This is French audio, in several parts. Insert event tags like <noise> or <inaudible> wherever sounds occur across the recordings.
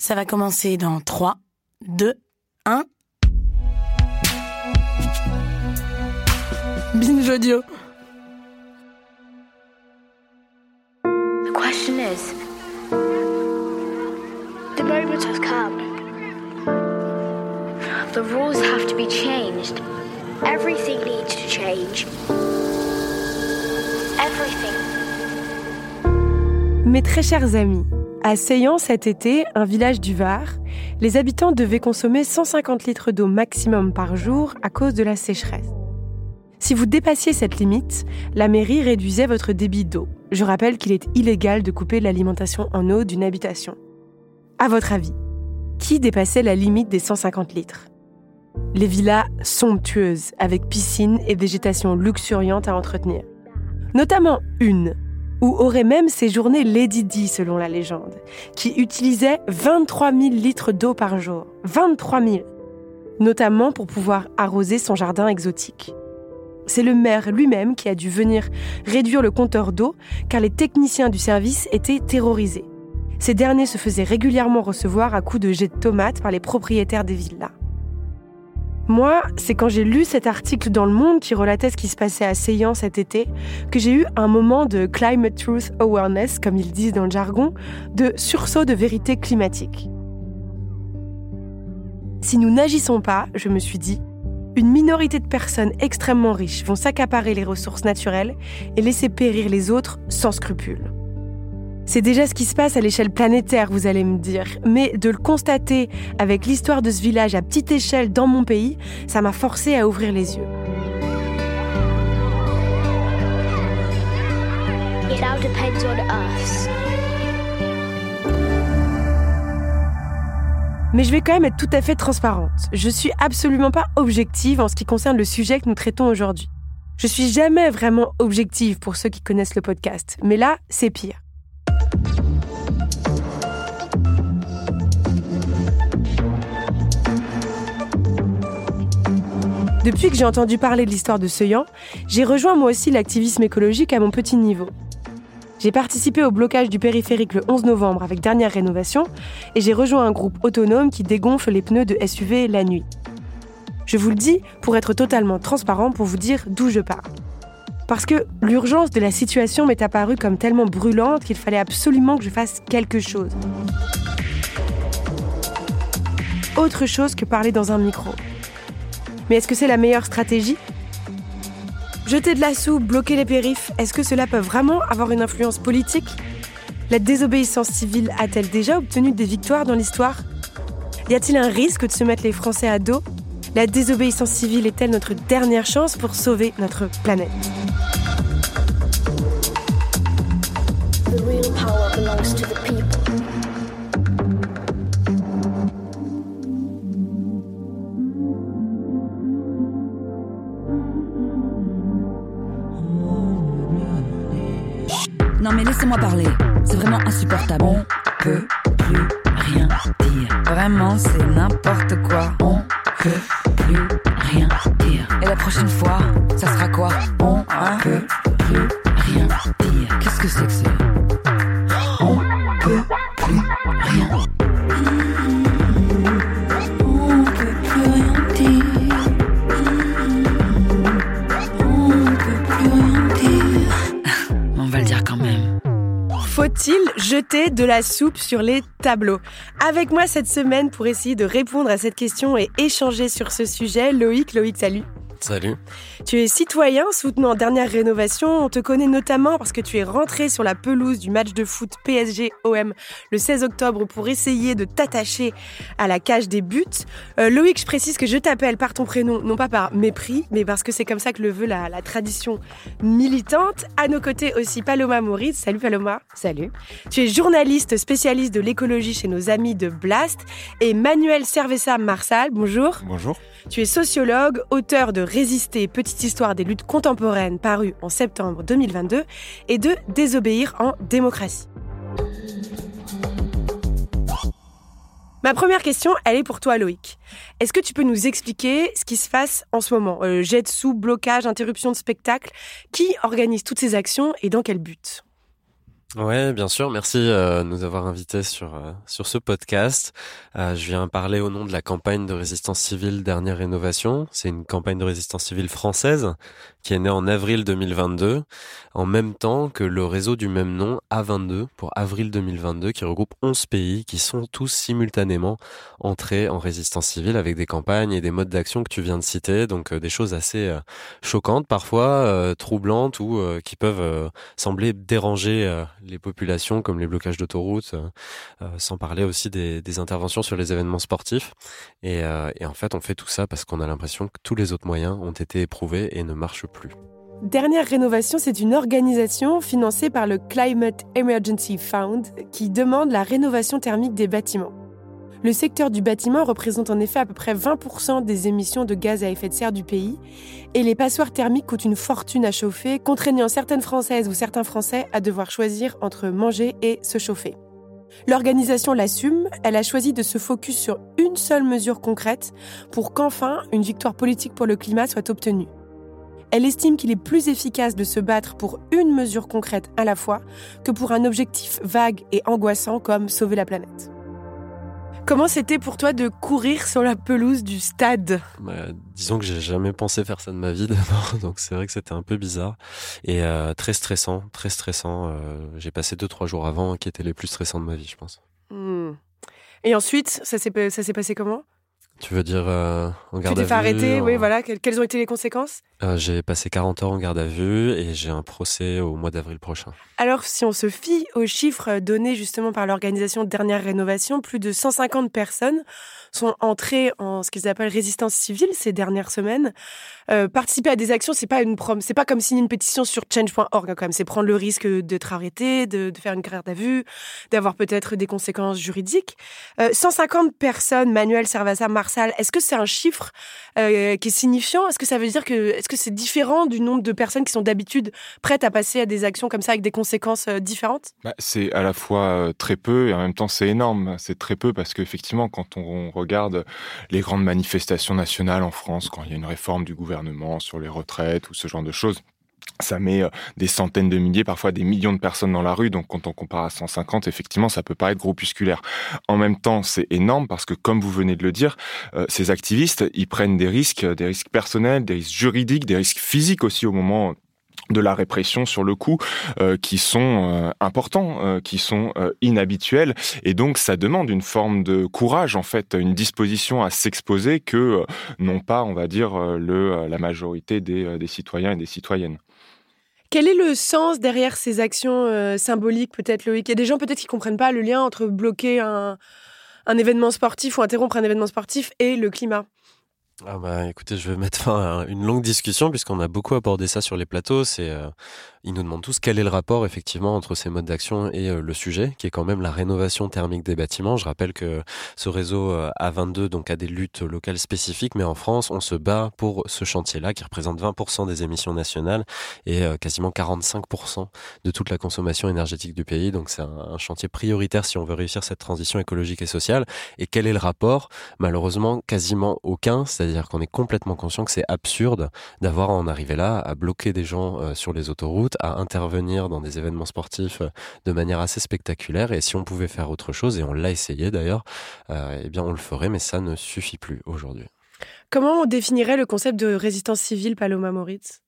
Ça va commencer dans 3, 2, 1. Binge audio. The question is the moment has come. The rules have to be changed. Everything needs to change. Everything. Mes très chers amis, à Seyan cet été, un village du Var, les habitants devaient consommer 150 litres d'eau maximum par jour à cause de la sécheresse. Si vous dépassiez cette limite, la mairie réduisait votre débit d'eau. Je rappelle qu'il est illégal de couper l'alimentation en eau d'une habitation. À votre avis, qui dépassait la limite des 150 litres? Les villas somptueuses, avec piscine et végétation luxuriante à entretenir. Notamment une, où aurait même séjourné Lady Di selon la légende, qui utilisait 23 000 litres d'eau par jour. 23 000 Notamment pour pouvoir arroser son jardin exotique. C'est le maire lui-même qui a dû venir réduire le compteur d'eau car les techniciens du service étaient terrorisés. Ces derniers se faisaient régulièrement recevoir à coups de jets de tomates par les propriétaires des villas. Moi, c'est quand j'ai lu cet article dans Le Monde qui relatait ce qui se passait à Seyan cet été que j'ai eu un moment de climate truth awareness, comme ils disent dans le jargon, de sursaut de vérité climatique. Si nous n'agissons pas, je me suis dit, une minorité de personnes extrêmement riches vont s'accaparer les ressources naturelles et laisser périr les autres sans scrupules. C'est déjà ce qui se passe à l'échelle planétaire, vous allez me dire. Mais de le constater avec l'histoire de ce village à petite échelle dans mon pays, ça m'a forcé à ouvrir les yeux. It all depends on us. Mais je vais quand même être tout à fait transparente. Je suis absolument pas objective en ce qui concerne le sujet que nous traitons aujourd'hui. Je suis jamais vraiment objective pour ceux qui connaissent le podcast. Mais là, c'est pire. Depuis que j'ai entendu parler de l'histoire de Seuillan, j'ai rejoint moi aussi l'activisme écologique à mon petit niveau. J'ai participé au blocage du périphérique le 11 novembre avec dernière rénovation et j'ai rejoint un groupe autonome qui dégonfle les pneus de SUV la nuit. Je vous le dis pour être totalement transparent pour vous dire d'où je parle. Parce que l'urgence de la situation m'est apparue comme tellement brûlante qu'il fallait absolument que je fasse quelque chose. Autre chose que parler dans un micro. Mais est-ce que c'est la meilleure stratégie? Jeter de la soupe, bloquer les périphes, est-ce que cela peut vraiment avoir une influence politique? La désobéissance civile a-t-elle déjà obtenu des victoires dans l'histoire? Y a-t-il un risque de se mettre les Français à dos? La désobéissance civile est-elle notre dernière chance pour sauver notre planète? Non mais laissez-moi parler. C'est vraiment insupportable. On peut plus rien dire. Vraiment, c'est n'importe quoi. On peut plus rien dire. Et la prochaine fois, ça sera quoi? De la soupe sur les tableaux Avec moi cette semaine pour essayer de répondre à cette question et échanger sur ce sujet, Loïc. Loïc, salut. Salut. Tu es citoyen soutenant Dernière Rénovation. On te connaît notamment parce que tu es rentré sur la pelouse du match de foot PSG-OM le 16 octobre pour essayer de t'attacher à la cage des buts. Euh, Loïc, je précise que je t'appelle par ton prénom, non pas par mépris, mais parce que c'est comme ça que le veut la, la tradition militante. À nos côtés aussi Paloma Maurice. Salut Paloma. Salut. Tu es journaliste spécialiste de l'écologie chez nos amis de Blast. Et Manuel Cerveza Marsal, bonjour. Bonjour. Tu es sociologue, auteur de Résister, petite histoire des luttes contemporaines paru en septembre 2022 et de Désobéir en démocratie. Ma première question, elle est pour toi Loïc. Est-ce que tu peux nous expliquer ce qui se passe en ce moment? Euh, Jet sous, blocage, interruption de spectacle Qui organise toutes ces actions et dans quel but? Ouais, bien sûr. Merci euh, de nous avoir invités sur euh, sur ce podcast. Euh, je viens parler au nom de la campagne de résistance civile Dernière Rénovation. C'est une campagne de résistance civile française qui est née en avril 2022, en même temps que le réseau du même nom A22 pour avril 2022, qui regroupe 11 pays qui sont tous simultanément entrés en résistance civile avec des campagnes et des modes d'action que tu viens de citer. Donc des choses assez choquantes parfois, troublantes ou qui peuvent sembler déranger les populations comme les blocages d'autoroutes, euh, euh, sans parler aussi des, interventions sur les événements sportifs. Euh, et, en fait, on fait tout ça parce qu'on a l'impression que tous les autres moyens ont été éprouvés et ne marchent plus. Dernière rénovation, c'est une organisation financée par le Climate Emergency Fund qui demande la rénovation thermique des bâtiments. Le secteur du bâtiment représente en effet à peu près 20% des émissions de gaz à effet de serre du pays, et les passoires thermiques coûtent une fortune à chauffer, contraignant certaines Françaises ou certains Français à devoir choisir entre manger et se chauffer. L'organisation l'assume, elle a choisi de se focus sur une seule mesure concrète pour qu'enfin une victoire politique pour le climat soit obtenue. Elle estime qu'il est plus efficace de se battre pour une mesure concrète à la fois que pour un objectif vague et angoissant comme sauver la planète. Comment c'était pour toi de courir sur la pelouse du stade? Bah, Disons que j'ai jamais pensé faire ça de ma vie <laughs> d'abord, donc c'est vrai que c'était un peu bizarre et euh, très stressant, très stressant. Euh, j'ai passé deux trois jours avant qui étaient les plus stressants de ma vie, je pense. Hmm. Et ensuite, ça s'est passé comment? Tu veux dire euh, en garde à vue Tu t'es fait arrêter, oui, voilà. Quelles ont été les conséquences? Euh, J'ai passé 40 heures en garde à vue et j'ai un procès au mois d'avril prochain. Alors, si on se fie aux chiffres donnés justement par l'organisation Dernière Rénovation, plus de 150 personnes sont entrées en ce qu'ils appellent résistance civile ces dernières semaines. Euh, participer à des actions, c'est pas une prom, c'est pas comme signer une pétition sur change.org hein, quand même. C'est prendre le risque d'être arrêté, de, de, faire une garde à vue, d'avoir peut-être des conséquences juridiques. 150 personnes, Manuel Servasa, Est-ce que c'est un chiffre euh, qui est signifiant? Est-ce que ça veut dire que est-ce que c'est différent du nombre de personnes qui sont d'habitude prêtes à passer à des actions comme ça avec des conséquences euh, différentes? Bah, C'est à la fois euh, très peu et en même temps c'est énorme. C'est très peu parce qu'effectivement quand on regarde les grandes manifestations nationales en France, quand il y a une réforme du gouvernement sur les retraites ou ce genre de choses, ça met euh, des centaines de milliers, parfois des millions de personnes dans la rue. Donc, quand on compare à 150, effectivement, ça peut pas être groupusculaire. En même temps, c'est énorme parce que, comme vous venez de le dire, euh, ces activistes, ils prennent des risques, des risques personnels, des risques juridiques, des risques physiques aussi au moment de la répression sur le coup euh, qui sont importants, qui sont inhabituels et donc ça demande une forme de courage en fait, une disposition à s'exposer que non pas on va dire le la majorité des, des citoyens et des citoyennes. Quel est le sens derrière ces actions euh, symboliques, peut-être, Loïc? Il y a des gens peut-être qui ne comprennent pas le lien entre bloquer un, événement sportif ou interrompre un événement sportif et le climat. Ah bah écoutez, je vais mettre fin à une longue discussion puisqu'on a beaucoup abordé ça sur les plateaux. C'est euh, ils nous demandent tous quel est le rapport effectivement entre ces modes d'action et euh, le sujet, qui est quand même la rénovation thermique des bâtiments. Je rappelle que ce réseau euh, A22 donc a des luttes locales spécifiques, mais en France, on se bat pour ce chantier-là qui représente 20% des émissions nationales et euh, quasiment 45% de toute la consommation énergétique du pays. Donc c'est un, chantier prioritaire si on veut réussir cette transition écologique et sociale. Et quel est le rapport? Malheureusement, quasiment aucun. C'est-à-dire qu'on est complètement conscient que c'est absurde d'avoir en arrivé là à bloquer des gens sur les autoroutes à intervenir dans des événements sportifs euh, de manière assez spectaculaire. Et si on pouvait faire autre chose, et on l'a essayé d'ailleurs, euh, eh bien on le ferait, mais ça ne suffit plus aujourd'hui. Comment on définirait le concept de résistance civile, Paloma Moritz?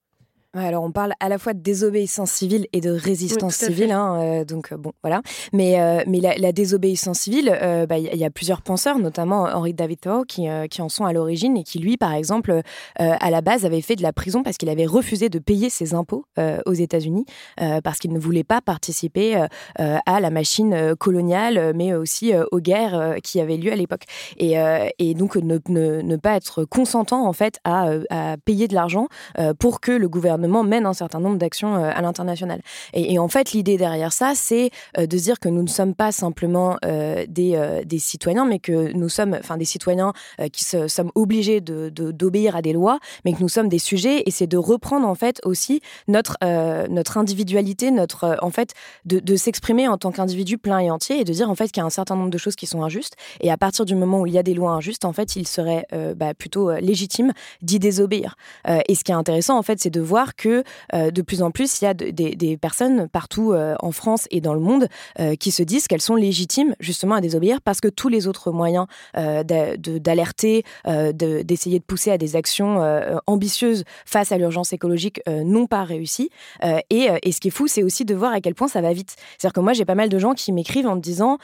Alors on parle à la fois de désobéissance civile et de résistance civile, hein, euh, donc euh, bon voilà. Mais euh, mais la, désobéissance civile, bah, il y, a plusieurs penseurs, notamment Henri David Thoreau, qui, qui en sont à l'origine et qui lui, par exemple, à la base avait fait de la prison parce qu'il avait refusé de payer ses impôts aux États-Unis parce qu'il ne voulait pas participer à la machine coloniale, mais aussi aux guerres qui avaient lieu à l'époque. Et, et donc ne, ne, ne, pas être consentant en fait à, à payer de l'argent pour que le gouvernement mène un certain nombre d'actions euh, à l'international. Et, en fait, l'idée derrière ça, c'est euh, de dire que nous ne sommes pas simplement euh, des, des citoyens, mais que nous sommes, des citoyens qui sommes obligés d'obéir de, d'obéir à des lois, mais que nous sommes des sujets. Et c'est de reprendre en fait aussi notre notre individualité, notre en fait de, de s'exprimer en tant qu'individu plein et entier et de dire en fait qu'il y a un certain nombre de choses qui sont injustes. Et à partir du moment où il y a des lois injustes, en fait, il serait bah, plutôt légitime d'y désobéir. et ce qui est intéressant, en fait, c'est de voir que de plus en plus, il y a des, personnes partout en France et dans le monde qui se disent qu'elles sont légitimes justement à désobéir parce que tous les autres moyens d'alerter, d'essayer de, pousser à des actions ambitieuses face à l'urgence écologique n'ont pas réussi. Et, et, ce qui est fou, c'est aussi de voir à quel point ça va vite. C'est-à-dire que moi, j'ai pas mal de gens qui m'écrivent en me disant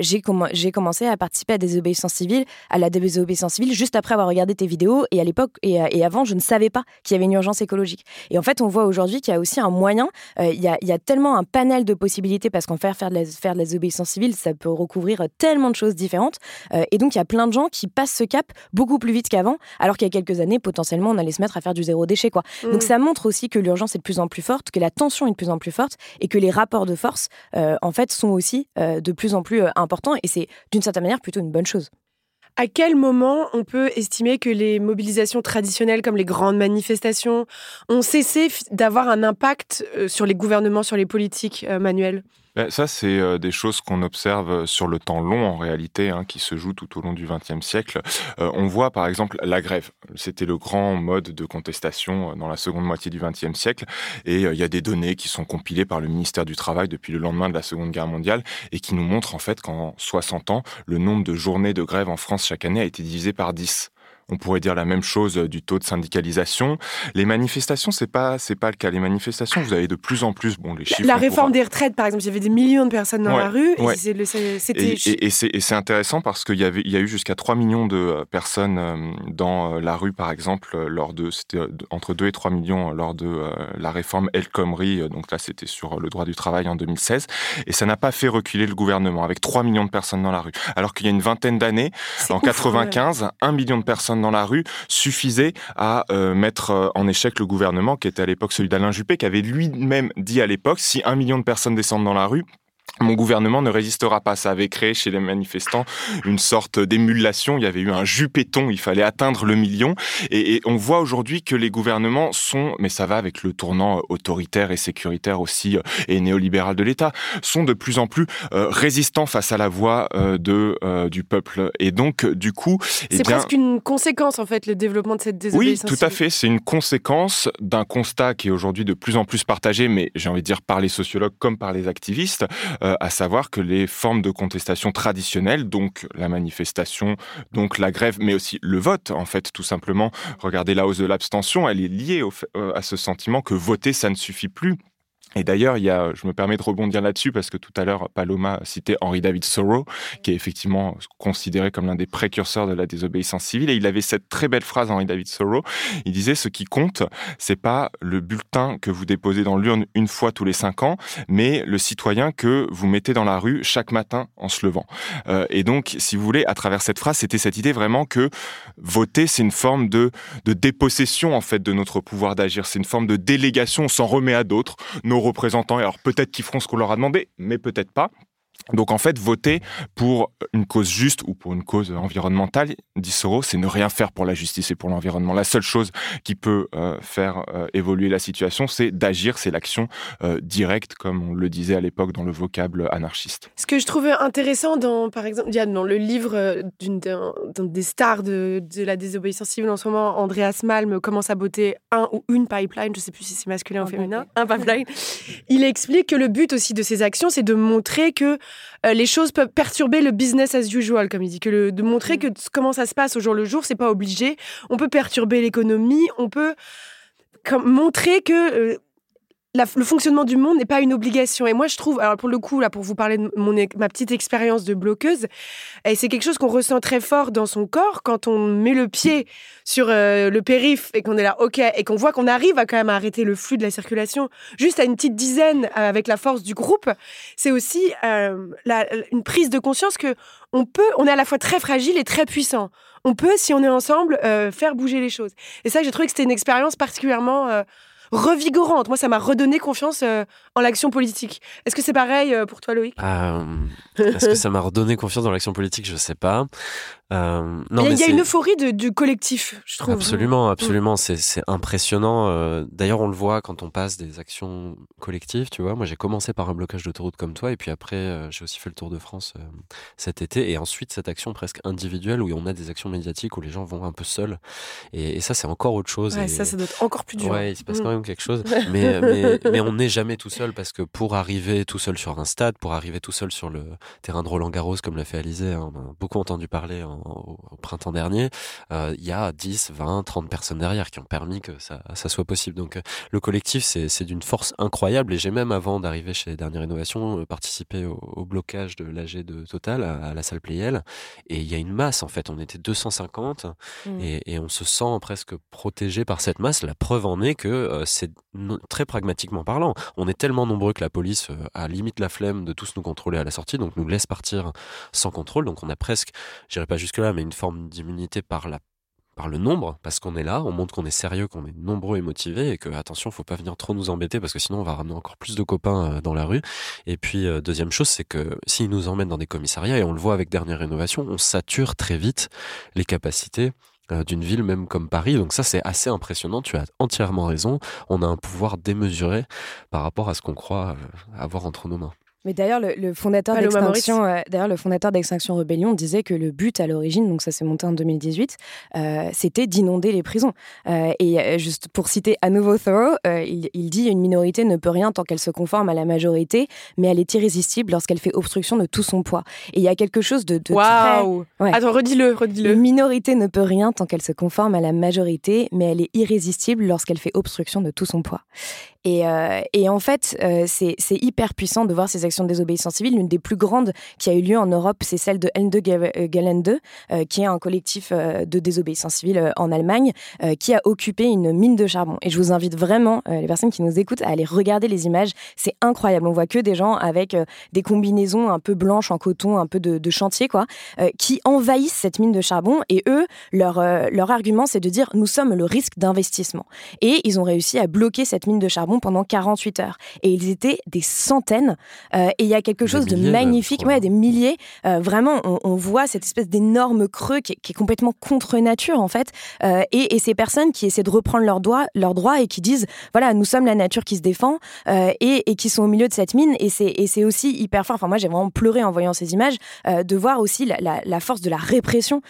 j'ai commencé à participer à des désobéissance civile, à la désobéissance civile, juste après avoir regardé tes vidéos. Et à l'époque et, avant, je ne savais pas qu'il y avait une urgence écologique. Et en fait, on voit aujourd'hui qu'il y a aussi un moyen. il, y a, il, y a, tellement un panel de possibilités parce qu'en faire, faire de, la, faire de la désobéissance civile, ça peut recouvrir tellement de choses différentes. et donc, il y a plein de gens qui passent ce cap beaucoup plus vite qu'avant, alors qu'il y a quelques années, potentiellement, on allait se mettre à faire du zéro déchet. Quoi. Donc, mm. ça montre aussi que l'urgence est de plus en plus forte, que la tension est de plus en plus forte et que les rapports de force, en fait, sont aussi de plus en plus importants. Et c'est d'une certaine manière plutôt une bonne chose. À quel moment on peut estimer que les mobilisations traditionnelles comme les grandes manifestations ont cessé d'avoir un impact euh, sur les gouvernements, sur les politiques, euh, manuelles? ben, ça, c'est euh, des choses qu'on observe euh, sur le temps long en réalité, hein, qui se jouent tout au long du XXe siècle. Euh, on voit par exemple la grève. C'était le grand mode de contestation dans la seconde moitié du XXe siècle. Et il y a des données qui sont compilées par le ministère du Travail depuis le lendemain de la Seconde Guerre mondiale et qui nous montrent en fait qu'en 60 ans, le nombre de journées de grève en France chaque année a été divisé par 10. On pourrait dire la même chose du taux de syndicalisation. Les manifestations, c'est pas c'est pas le cas. Les manifestations, vous avez de plus en plus bon les chiffres. La réforme des retraites, par exemple, il y avait des millions de personnes dans la rue. Et, c'est intéressant parce qu'il y avait il y a eu jusqu'à 3 millions de euh, personnes euh, dans euh, la rue, par exemple, lors de c'était entre 2 et 3 millions lors de la réforme El Khomri. Donc là, c'était sur le droit du travail en 2016. Et ça n'a pas fait reculer le gouvernement avec 3 millions de personnes dans la rue. Alors qu'il y a une vingtaine d'années, en 95, 1 million de personnes dans la rue suffisait à euh, mettre euh, en échec le gouvernement, qui était à l'époque celui d'Alain Juppé, qui avait lui-même dit à l'époque, si un million de personnes descendent dans la rue, mon gouvernement ne résistera pas. Ça avait créé chez les manifestants une sorte d'émulation. Il y avait eu un jupéton. Il fallait atteindre le million. Et, on voit aujourd'hui que les gouvernements sont, mais ça va avec le tournant autoritaire et sécuritaire aussi euh, et néolibéral de l'État, sont de plus en plus euh, résistants face à la voix euh, de du peuple. Et donc, du coup, eh c'est presque une conséquence en fait le développement de cette désobéissance. Oui, tout à fait. C'est une conséquence d'un constat qui est aujourd'hui de plus en plus partagé, mais j'ai envie de dire par les sociologues comme par les activistes. Euh, à savoir que les formes de contestation traditionnelles, donc la manifestation, donc la grève, mais aussi le vote, en fait, tout simplement, regardez la hausse de l'abstention, elle est liée euh, à ce sentiment que voter, ça ne suffit plus et d'ailleurs, il y a, je me permets de rebondir là-dessus parce que tout à l'heure, Paloma citait Henry David Thoreau, qui est effectivement considéré comme l'un des précurseurs de la désobéissance civile. Et il avait cette très belle phrase, Henry David Thoreau. Il disait, ce qui compte, c'est pas le bulletin que vous déposez dans l'urne une fois tous les cinq ans, mais le citoyen que vous mettez dans la rue chaque matin en se levant. Euh, et donc, si vous voulez, à travers cette phrase, c'était cette idée vraiment que voter, c'est une forme de, dépossession, en fait, de notre pouvoir d'agir. C'est une forme de délégation. On s'en remet à d'autres. Représentants. alors peut-être qu'ils feront ce qu'on leur a demandé, mais peut-être pas. Donc en fait, voter pour une cause juste ou pour une cause environnementale, dit Soros, c'est ne rien faire pour la justice et pour l'environnement. La seule chose qui peut euh, faire euh, évoluer la situation, c'est d'agir, c'est l'action euh, directe, comme on le disait à l'époque dans le vocable anarchiste. Ce que je trouvais intéressant dans, par exemple, dans le livre d'une des stars de, de, la désobéissance civile en ce moment, Andreas Malm commence à botter un ou une pipeline, je ne sais plus si c'est masculin ou féminin, un pipeline. Il explique que le but aussi de ces actions, c'est de montrer que euh, les choses peuvent perturber le business as usual, comme il dit, que de montrer mm. que comment ça se passe au jour le jour, c'est pas obligé. On peut perturber l'économie, on peut montrer que euh, le fonctionnement du monde n'est pas une obligation. Et moi, je trouve, alors pour le coup, là, pour vous parler de mon, ma petite expérience de bloqueuse, et c'est quelque chose qu'on ressent très fort dans son corps quand on met le pied sur euh, le périph et qu'on est là, ok, et qu'on voit qu'on arrive à quand même arrêter le flux de la circulation juste à une petite dizaine euh, avec la force du groupe. C'est aussi euh, une prise de conscience que on peut, on est à la fois très fragile et très puissant. On peut, si on est ensemble, faire bouger les choses. Et ça, j'ai trouvé que c'était une expérience particulièrement revigorante. Moi, ça m'a redonné confiance euh, en l'action politique. Est-ce que c'est pareil euh, pour toi, Loïc? Euh, Est-ce que ça m'a redonné confiance dans l'action politique? Je sais pas. Euh, non, il y a, une euphorie de, du collectif, je trouve. Absolument, mm. absolument. C'est impressionnant. Euh, d'ailleurs, on le voit quand on passe des actions collectives, tu vois. Moi, j'ai commencé par un blocage d'autoroute comme toi, et puis après, euh, j'ai aussi fait le Tour de France cet été, et ensuite cette action presque individuelle où on a des actions médiatiques où les gens vont un peu seuls. Et, ça, c'est encore autre chose. Ouais, ça, ça doit être encore plus dur. Ouais, il se passe quand mm. même hein, quelque chose. <laughs> mais, mais, mais, on n'est jamais tout seul parce que pour arriver tout seul sur un stade, pour arriver tout seul sur le terrain de Roland Garros, comme l'a fait Alizé, hein, on a beaucoup entendu parler au, printemps dernier, euh, il y a 10, 20, 30 personnes derrière qui ont permis que ça, ça soit possible. Donc euh, le collectif, c'est d'une force incroyable. Et j'ai même, avant d'arriver chez Dernière Innovation, euh, participé au, blocage de l'AG de Total à, la salle Playel. Et il y a une masse, en fait. On était 250 mmh. et, et, on se sent presque protégé par cette masse. La preuve en est que c'est très pragmatiquement parlant. On est tellement nombreux que la police a limite la flemme de tous nous contrôler à la sortie, donc nous laisse partir sans contrôle. Donc on a presque, j'irai pas jusque-là, mais une forme d'immunité par la par le nombre, parce qu'on est là, on montre qu'on est sérieux, qu'on est nombreux et motivés, et que attention, faut pas venir trop nous embêter, parce que sinon on va ramener encore plus de copains euh, dans la rue. Et puis euh, deuxième chose, c'est que s'ils nous emmènent dans des commissariats, et on le voit avec dernière rénovation, on sature très vite les capacités euh, d'une ville même comme Paris. Donc ça, c'est assez impressionnant. Tu as entièrement raison. On a un pouvoir démesuré par rapport à ce qu'on croit avoir entre nos mains. Mais d'ailleurs, le, fondateur d'Extinction, euh, d'ailleurs, le fondateur d'Extinction Rebellion disait que le but à l'origine, donc ça s'est monté en 2018, euh, c'était d'inonder les prisons. Euh, et juste pour citer à nouveau Thoreau, il, dit une minorité ne peut rien tant qu'elle se conforme à la majorité, mais elle est irrésistible lorsqu'elle fait obstruction de tout son poids. Et il y a quelque chose de, de wow. Attends, redis-le, redis-le. Une minorité ne peut rien tant qu'elle se conforme à la majorité, mais elle est irrésistible lorsqu'elle fait obstruction de tout son poids. Et, et en fait, c'est hyper puissant de voir ces de désobéissance civile. L'une des plus grandes qui a eu lieu en Europe, c'est celle de Ende Gelände, euh, qui est un collectif euh, de désobéissance civile euh, en Allemagne, qui a occupé une mine de charbon. Et je vous invite vraiment, les personnes qui nous écoutent, à aller regarder les images. C'est incroyable. On voit que des gens avec des combinaisons un peu blanches en coton, un peu de, chantier, quoi, qui envahissent cette mine de charbon. Et eux, leur, leur argument, c'est de dire nous sommes le risque d'investissement. Et ils ont réussi à bloquer cette mine de charbon pendant 48 heures. Et ils étaient des centaines euh, et il y a quelque chose de magnifique, ouais, des milliers. Euh, vraiment, on, voit cette espèce d'énorme creux qui est, complètement contre nature en fait. Euh, et, ces personnes qui essaient de reprendre leurs droits, leurs droits et qui disent voilà, nous sommes la nature qui se défend et, qui sont au milieu de cette mine. Et c'est aussi hyper fort. Enfin, moi, j'ai vraiment pleuré en voyant ces images de voir aussi la, force de la répression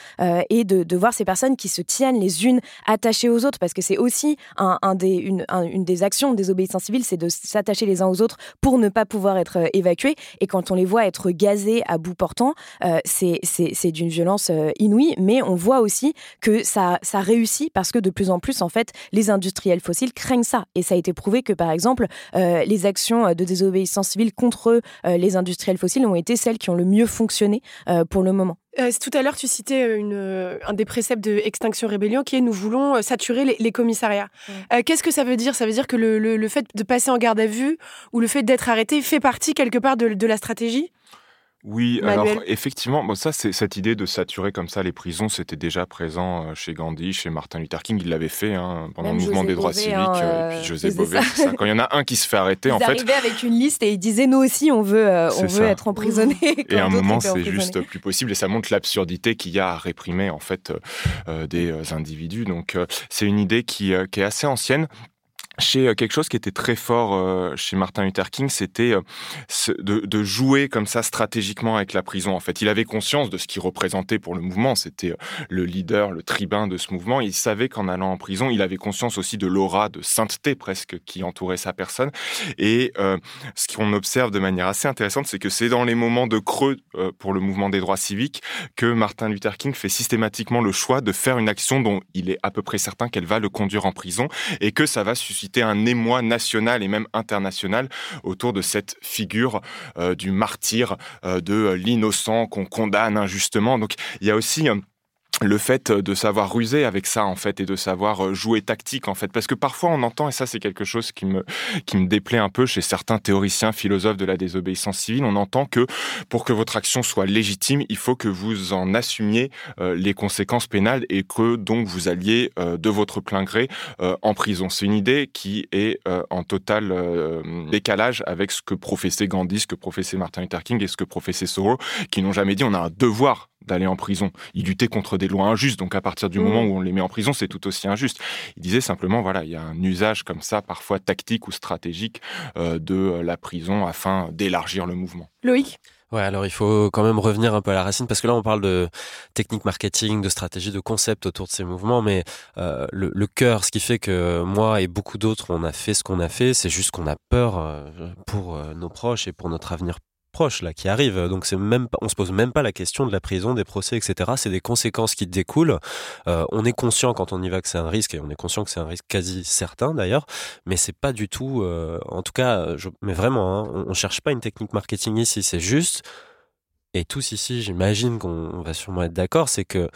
et de, voir ces personnes qui se tiennent les unes attachées aux autres parce que c'est aussi un, des, une, une, des actions des obéissances civiles, c'est de s'attacher les uns aux autres pour ne pas pouvoir être évacués. Et quand on les voit être gazés à bout portant, euh, c'est d'une violence euh, inouïe. Mais on voit aussi que ça, ça réussit parce que de plus en plus, en fait, les industriels fossiles craignent ça. Et ça a été prouvé que, par exemple, euh, les actions de désobéissance civile contre les industriels fossiles ont été celles qui ont le mieux fonctionné pour le moment. Euh, tout à l'heure, tu citais euh, une, euh, un des préceptes de Extinction Rébellion qui est nous voulons saturer les, commissariats. Qu'est-ce que ça veut dire? Ça veut dire que le, le, fait de passer en garde à vue ou le fait d'être arrêté fait partie quelque part de, de la stratégie? Oui, alors effectivement, bon, ça, c'est cette idée de saturer comme ça les prisons, c'était déjà présent euh, chez Gandhi, chez Martin Luther King, il l'avait fait hein, pendant le mouvement des droits civiques, hein, euh, et puis José Bové. Quand il y en a un qui se fait arrêter, en fait, arrivait avec une liste et il disait nous aussi, on veut, euh, on veut être emprisonné. Et à un moment, c'est juste plus possible, et ça montre l'absurdité qu'il y a à réprimer en fait des individus. Donc, c'est une idée qui, qui est assez ancienne chez euh, quelque chose qui était très fort euh, chez Martin Luther King, c'était euh, de, jouer comme ça stratégiquement avec la prison. En fait, il avait conscience de ce qu'il représentait pour le mouvement. C'était le leader, le tribun de ce mouvement. Il savait qu'en allant en prison, il avait conscience aussi de l'aura de sainteté presque qui entourait sa personne. Et ce qu'on observe de manière assez intéressante, c'est que c'est dans les moments de creux pour le mouvement des droits civiques que Martin Luther King fait systématiquement le choix de faire une action dont il est à peu près certain qu'elle va le conduire en prison et que ça va susciter un émoi national et même international autour de cette figure euh, du martyr, euh, de l'innocent qu'on condamne injustement. Donc il y a aussi euh, le fait de savoir ruser avec ça en fait et de savoir euh, jouer tactique en fait. Parce que parfois on entend et ça c'est quelque chose qui me qui me déplaît un peu chez certains théoriciens philosophes de la désobéissance civile on entend que pour que votre action soit légitime il faut que vous en assumiez euh, les conséquences pénales et que donc vous alliez euh, de votre plein gré en prison. C'est une idée qui est en total décalage avec ce que professait Gandhi ce que professait Martin Luther King et ce que professait Thoreau qui n'ont jamais dit on a un devoir d'aller en prison. Il luttait contre des lois injustes, donc à partir du moment mmh. où on les met en prison, c'est tout aussi injuste. Il disait simplement, voilà, il y a un usage comme ça, parfois tactique ou stratégique, euh, de la prison afin d'élargir le mouvement. Loïc? Ouais, alors il faut quand même revenir un peu à la racine parce que là on parle de technique marketing, de stratégie, de concept autour de ces mouvements, mais euh, le, le, cœur, ce qui fait que moi et beaucoup d'autres on a fait ce qu'on a fait, c'est juste qu'on a peur euh, pour nos proches et pour notre avenir proche là qui arrive. Donc c'est même on se pose même pas la question de la prison, des procès, etc. C'est des conséquences qui découlent. Euh, on est conscient quand on y va que c'est un risque et on est conscient que c'est un risque quasi certain d'ailleurs, mais c'est pas du tout. Euh, en tout cas, mais vraiment, hein, on, on cherche pas une technique marketing ici. C'est juste et tous ici, j'imagine qu'on va sûrement être d'accord, c'est que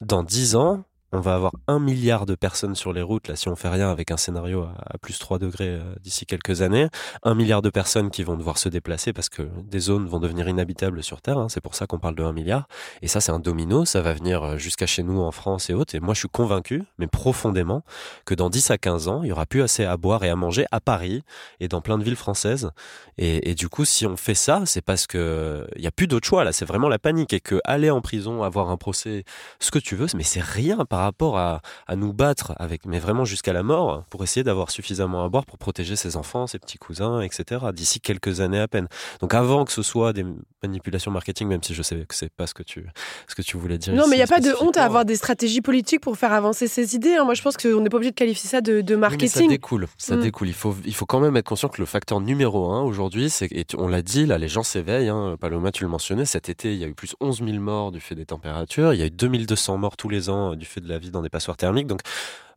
dans dix ans, on va avoir un milliard de personnes sur les routes, là, si on fait rien avec un scénario à, plus 3 degrés euh, d'ici quelques années. Un milliard de personnes qui vont devoir se déplacer parce que des zones vont devenir inhabitables sur Terre. Hein, c'est pour ça qu'on parle de 1 milliard. Et ça, c'est un domino. Ça va venir euh, jusqu'à chez nous en France et autres. Et moi, je suis convaincu, mais profondément, que dans 10 à 15 ans, il y aura plus assez à boire et à manger à Paris et dans plein de villes françaises. Et, du coup, si on fait ça, c'est parce que il y a plus d'autre choix. Là, c'est vraiment la panique et que aller en prison, avoir un procès, ce que tu veux, mais c'est rien par rapport à, à, nous battre avec, mais vraiment jusqu'à la mort, pour essayer d'avoir suffisamment à boire pour protéger ses enfants, ses petits cousins, etc. D'ici quelques années à peine. Donc avant que ce soit des manipulations marketing, même si je sais que c'est pas ce que tu, ce que tu voulais dire. Non, mais il n'y a pas de honte à avoir des stratégies politiques pour faire avancer ses idées. Hein. Moi, je pense qu'on n'est pas obligé de qualifier ça de, de marketing. Oui, ça découle, ça mm. découle. Il faut, il faut quand même être conscient que le facteur numéro un aujourd'hui, c'est, et on l'a dit, là, les gens s'éveillent. Hein. Paloma, tu le mentionnais, cet été, il y a eu plus 11 000 morts du fait des températures. Il y a eu 2200 morts tous les ans du fait de la vie dans des passoires thermiques. Donc,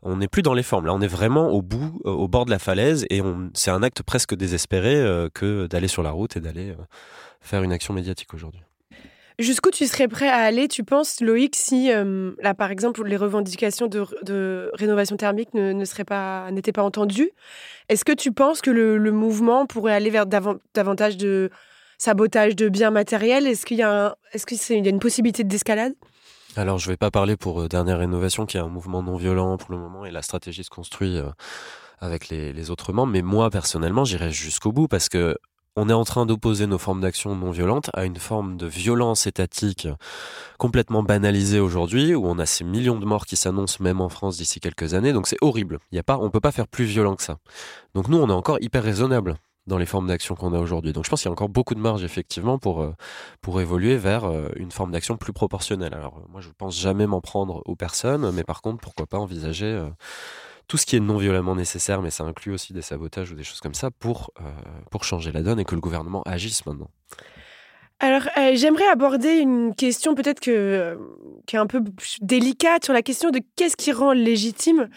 on n'est plus dans les formes. Là, on est vraiment au bout, euh, au bord de la falaise, et c'est un acte presque désespéré euh, que d'aller sur la route et d'aller euh, faire une action médiatique aujourd'hui. Jusqu'où tu serais prêt à aller, tu penses, Loïc, si, là, par exemple, les revendications de, rénovation thermique ne, ne seraient pas, n'étaient pas entendues? Est-ce que tu penses que le, mouvement pourrait aller vers davantage de sabotage de biens matériels? Est-ce qu'il y a, est-ce qu'il y a une possibilité d'escalade? Alors, je ne vais pas parler pour euh, Dernière Rénovation, qui est un mouvement non violent pour le moment, et la stratégie se construit euh, avec les, autres membres. Mais moi, personnellement, j'irai jusqu'au bout parce que on est en train d'opposer nos formes d'action non violentes à une forme de violence étatique complètement banalisée aujourd'hui, où on a ces millions de morts qui s'annoncent même en France d'ici quelques années. Donc c'est horrible. Il y a pas, on peut pas faire plus violent que ça. Donc nous, on est encore hyper raisonnable dans les formes d'action qu'on a aujourd'hui. Donc je pense qu'il y a encore beaucoup de marge effectivement pour, euh, évoluer vers euh, une forme d'action plus proportionnelle. Alors moi je ne pense jamais m'en prendre aux personnes, mais par contre pourquoi pas envisager euh, tout ce qui est non violemment nécessaire, mais ça inclut aussi des sabotages ou des choses comme ça pour, pour changer la donne et que le gouvernement agisse maintenant. Alors, j'aimerais aborder une question peut-être que, qui est un peu délicate sur la question de qu'est-ce qui rend légitime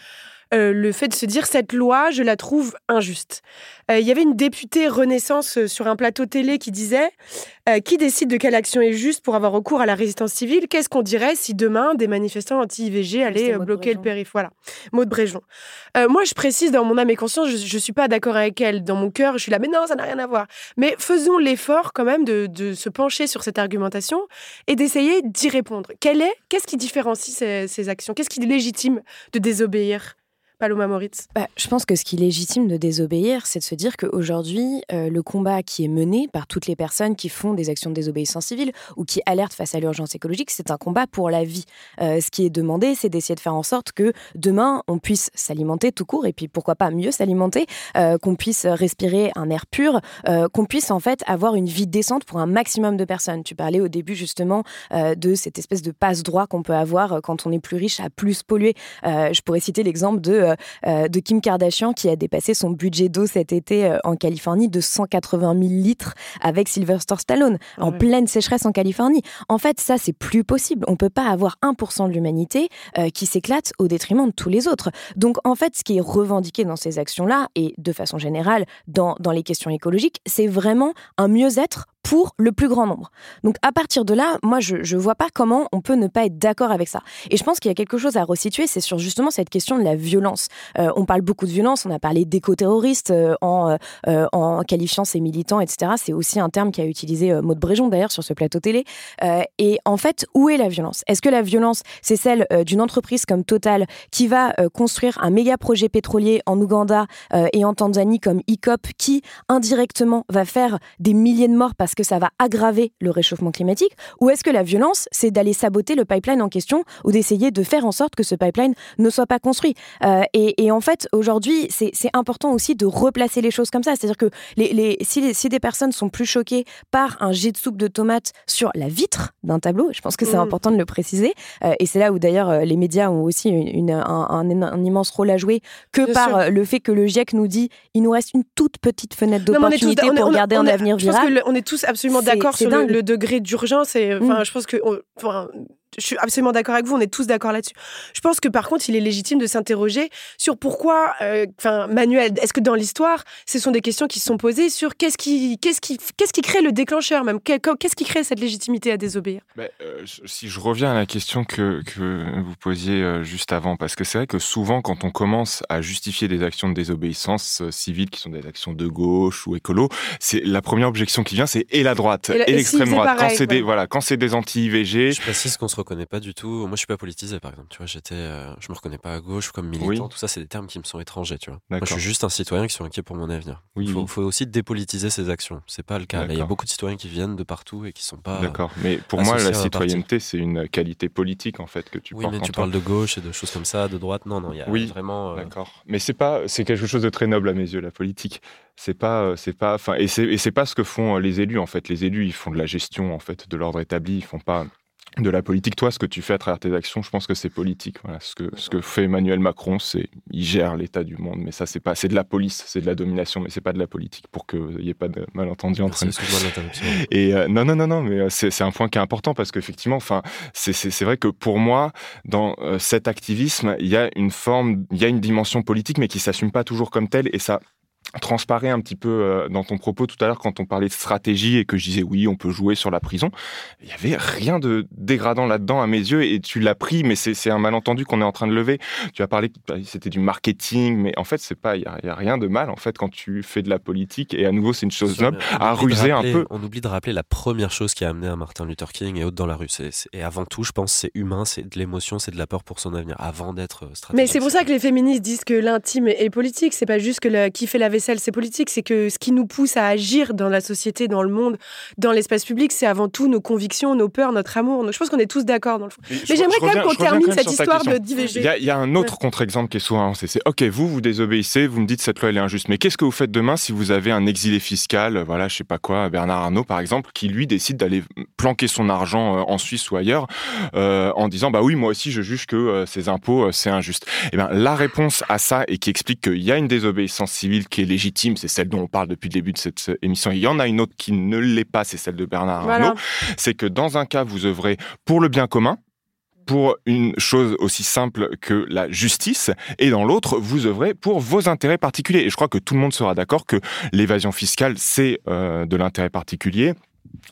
euh, le fait de se dire cette loi, je la trouve injuste. Euh, il y avait une députée Renaissance euh, sur un plateau télé qui disait Qui décide de quelle action est juste pour avoir recours à la résistance civile? Qu'est-ce qu'on dirait si demain des manifestants anti-IVG allaient bloquer le périph' Voilà, Maud Bréjon. moi, je précise dans mon âme et conscience, je ne suis pas d'accord avec elle. Dans mon cœur, je suis là, mais non, ça n'a rien à voir. Mais faisons l'effort quand même de, se pencher sur cette argumentation et d'essayer d'y répondre. Quel est, qu'est-ce qui différencie ces, ces actions? Qu'est-ce qui est légitime de désobéir? Paloma Moritz bah, Je pense que ce qui est légitime de désobéir, c'est de se dire qu'aujourd'hui, euh, le combat qui est mené par toutes les personnes qui font des actions de désobéissance civile ou qui alertent face à l'urgence écologique, c'est un combat pour la vie. Euh, ce qui est demandé, c'est d'essayer de faire en sorte que demain, on puisse s'alimenter tout court et puis pourquoi pas mieux s'alimenter, euh, qu'on puisse respirer un air pur, qu'on puisse en fait avoir une vie décente pour un maximum de personnes. Tu parlais au début justement de cette espèce de passe-droit qu'on peut avoir quand on est plus riche à plus polluer. je pourrais citer l'exemple de euh, euh, de Kim Kardashian qui a dépassé son budget d'eau cet été euh, en Californie de 180 000 litres avec Sylvester Stallone en pleine sécheresse en Californie. En fait, ça, c'est plus possible. On peut pas avoir 1% de l'humanité qui s'éclate au détriment de tous les autres. Donc, en fait, ce qui est revendiqué dans ces actions-là et de façon générale dans, dans les questions écologiques, c'est vraiment un mieux-être pour le plus grand nombre. Donc à partir de là, moi je ne vois pas comment on peut ne pas être d'accord avec ça. Et je pense qu'il y a quelque chose à resituer, c'est sur justement cette question de la violence. Euh, on parle beaucoup de violence, on a parlé d'éco-terroristes euh, en, euh, en qualifiant ces militants, etc. C'est aussi un terme qu'a utilisé Maud Bréjon d'ailleurs sur ce plateau télé. et en fait, où est la violence? Est-ce que la violence, c'est celle d'une entreprise comme Total qui va construire un méga projet pétrolier en Ouganda et en Tanzanie comme ICOP qui indirectement va faire des milliers de morts parce que que ça va aggraver le réchauffement climatique ou est-ce que la violence, c'est d'aller saboter le pipeline en question ou d'essayer de faire en sorte que ce pipeline ne soit pas construit? Euh, et, en fait, aujourd'hui, c'est important aussi de replacer les choses comme ça. C'est-à-dire que les, si, si, des personnes sont plus choquées par un jet de soupe de tomates sur la vitre d'un tableau, je pense que c'est mm. important de le préciser. Euh, et c'est là où d'ailleurs euh, les médias ont aussi une, un, immense rôle à jouer que par le fait que le GIEC nous dit il nous reste une toute petite fenêtre d'opportunité pour garder un avenir viral. On est tous absolument d'accord sur le, degré d'urgence. Et enfin, mm. je pense que je suis absolument d'accord avec vous, on est tous d'accord là-dessus. Je pense que par contre, il est légitime de s'interroger sur pourquoi, euh, enfin, Manuel, est-ce que dans l'histoire, ce sont des questions qui se sont posées sur qu'est-ce qui, qu'est-ce qui, qu'est-ce qui crée le déclencheur même, qu'est-ce qui crée cette légitimité à désobéir? Euh, Si je reviens à la question que, que vous posiez euh, juste avant, parce que c'est vrai que souvent, quand on commence à justifier des actions de désobéissance civile qui sont des actions de gauche ou écolo, c'est la première objection qui vient, c'est et la droite et, l'extrême droite. quand c'est des voilà, quand c'est des anti-IVG, je précise qu'on se reconnais pas du tout. Moi, je suis pas politisé, par exemple. Tu vois, j'étais, euh, je me reconnais pas à gauche comme militant. Tout ça, c'est des termes qui me sont étrangers. Tu vois. Moi, je suis juste un citoyen qui sont inquiet pour mon avenir. Il faut, faut, aussi dépolitiser ses actions. C'est pas le cas. il y a beaucoup de citoyens qui viennent de partout et qui sont pas. D'accord. Mais pour moi, la citoyenneté, c'est une qualité politique en fait que tu. Oui, mais tu parles de gauche et de choses comme ça, de droite. Non, non, il y a oui, vraiment. Euh, D'accord. Mais c'est pas, c'est quelque chose de très noble à mes yeux, la politique. C'est pas, euh, c'est pas, enfin, et c'est pas ce que font les élus en fait. Les élus, ils font de la gestion en fait de l'ordre établi. Ils font pas de la politique. Toi, ce que tu fais à travers tes actions, je pense que c'est politique. Voilà. Ce, que, ce que fait Emmanuel Macron, c'est il gère l'état du monde, mais ça, c'est pas, c'est de la police, c'est de la domination, mais c'est pas de la politique pour qu'il n'y ait pas de malentendu entre nous. Et euh, non, non, non, non, mais euh, c'est un point qui est important parce qu'effectivement, enfin, c'est vrai que pour moi, dans euh, cet activisme, il y a une forme, il y a une dimension politique, mais qui s'assume pas toujours comme telle, et ça transparaît un petit peu euh, dans ton propos tout à l'heure quand on parlait de stratégie et que je disais oui, on peut jouer sur la prison. Il y avait rien de dégradant là-dedans à mes yeux et tu l'as pris, mais c'est un malentendu qu'on est en train de lever. Tu as parlé c'était du marketing, mais en fait c'est pas, il y, a rien de mal en fait quand tu fais de la politique et à nouveau c'est une chose noble à ruser un peu. On oublie de rappeler la première chose qui a amené à Martin Luther King et autres dans la rue. et avant tout, je pense, c'est humain, c'est de l'émotion, c'est de la peur pour son avenir avant d'être stratégique. Mais c'est pour ça que les féministes disent que l'intime est politique. C'est pas juste que le, qui fait la vaisselle c'est politique, c'est que ce qui nous pousse à agir dans la société, dans le monde, dans l'espace public, c'est avant tout nos convictions, nos peurs, notre amour. Je pense qu'on est tous d'accord dans le fond. Mais, j'aimerais quand même qu'on termine cette histoire de d'IVG. Il y, a un autre contre-exemple qui est souvent avancé. C'est OK, vous, vous désobéissez, vous me dites cette loi elle est injuste. Mais qu'est-ce que vous faites demain si vous avez un exilé fiscal, voilà, je sais pas quoi, Bernard Arnault par exemple, qui lui décide d'aller planquer son argent euh, en Suisse ou ailleurs euh, en disant bah oui, moi aussi je juge que euh, ces impôts c'est injuste. Et eh bien la réponse à ça et qui explique qu'il y a une désobéissance civile qui est légitime c'est celle dont on parle depuis le début de cette émission. Il y en a une autre qui ne l'est pas, c'est celle de Bernard Arnault. C'est que dans un cas, vous œuvrez pour le bien commun, pour une chose aussi simple que la justice, et dans l'autre, vous œuvrez pour vos intérêts particuliers. Et je crois que tout le monde sera d'accord que l'évasion fiscale, c'est euh, de l'intérêt particulier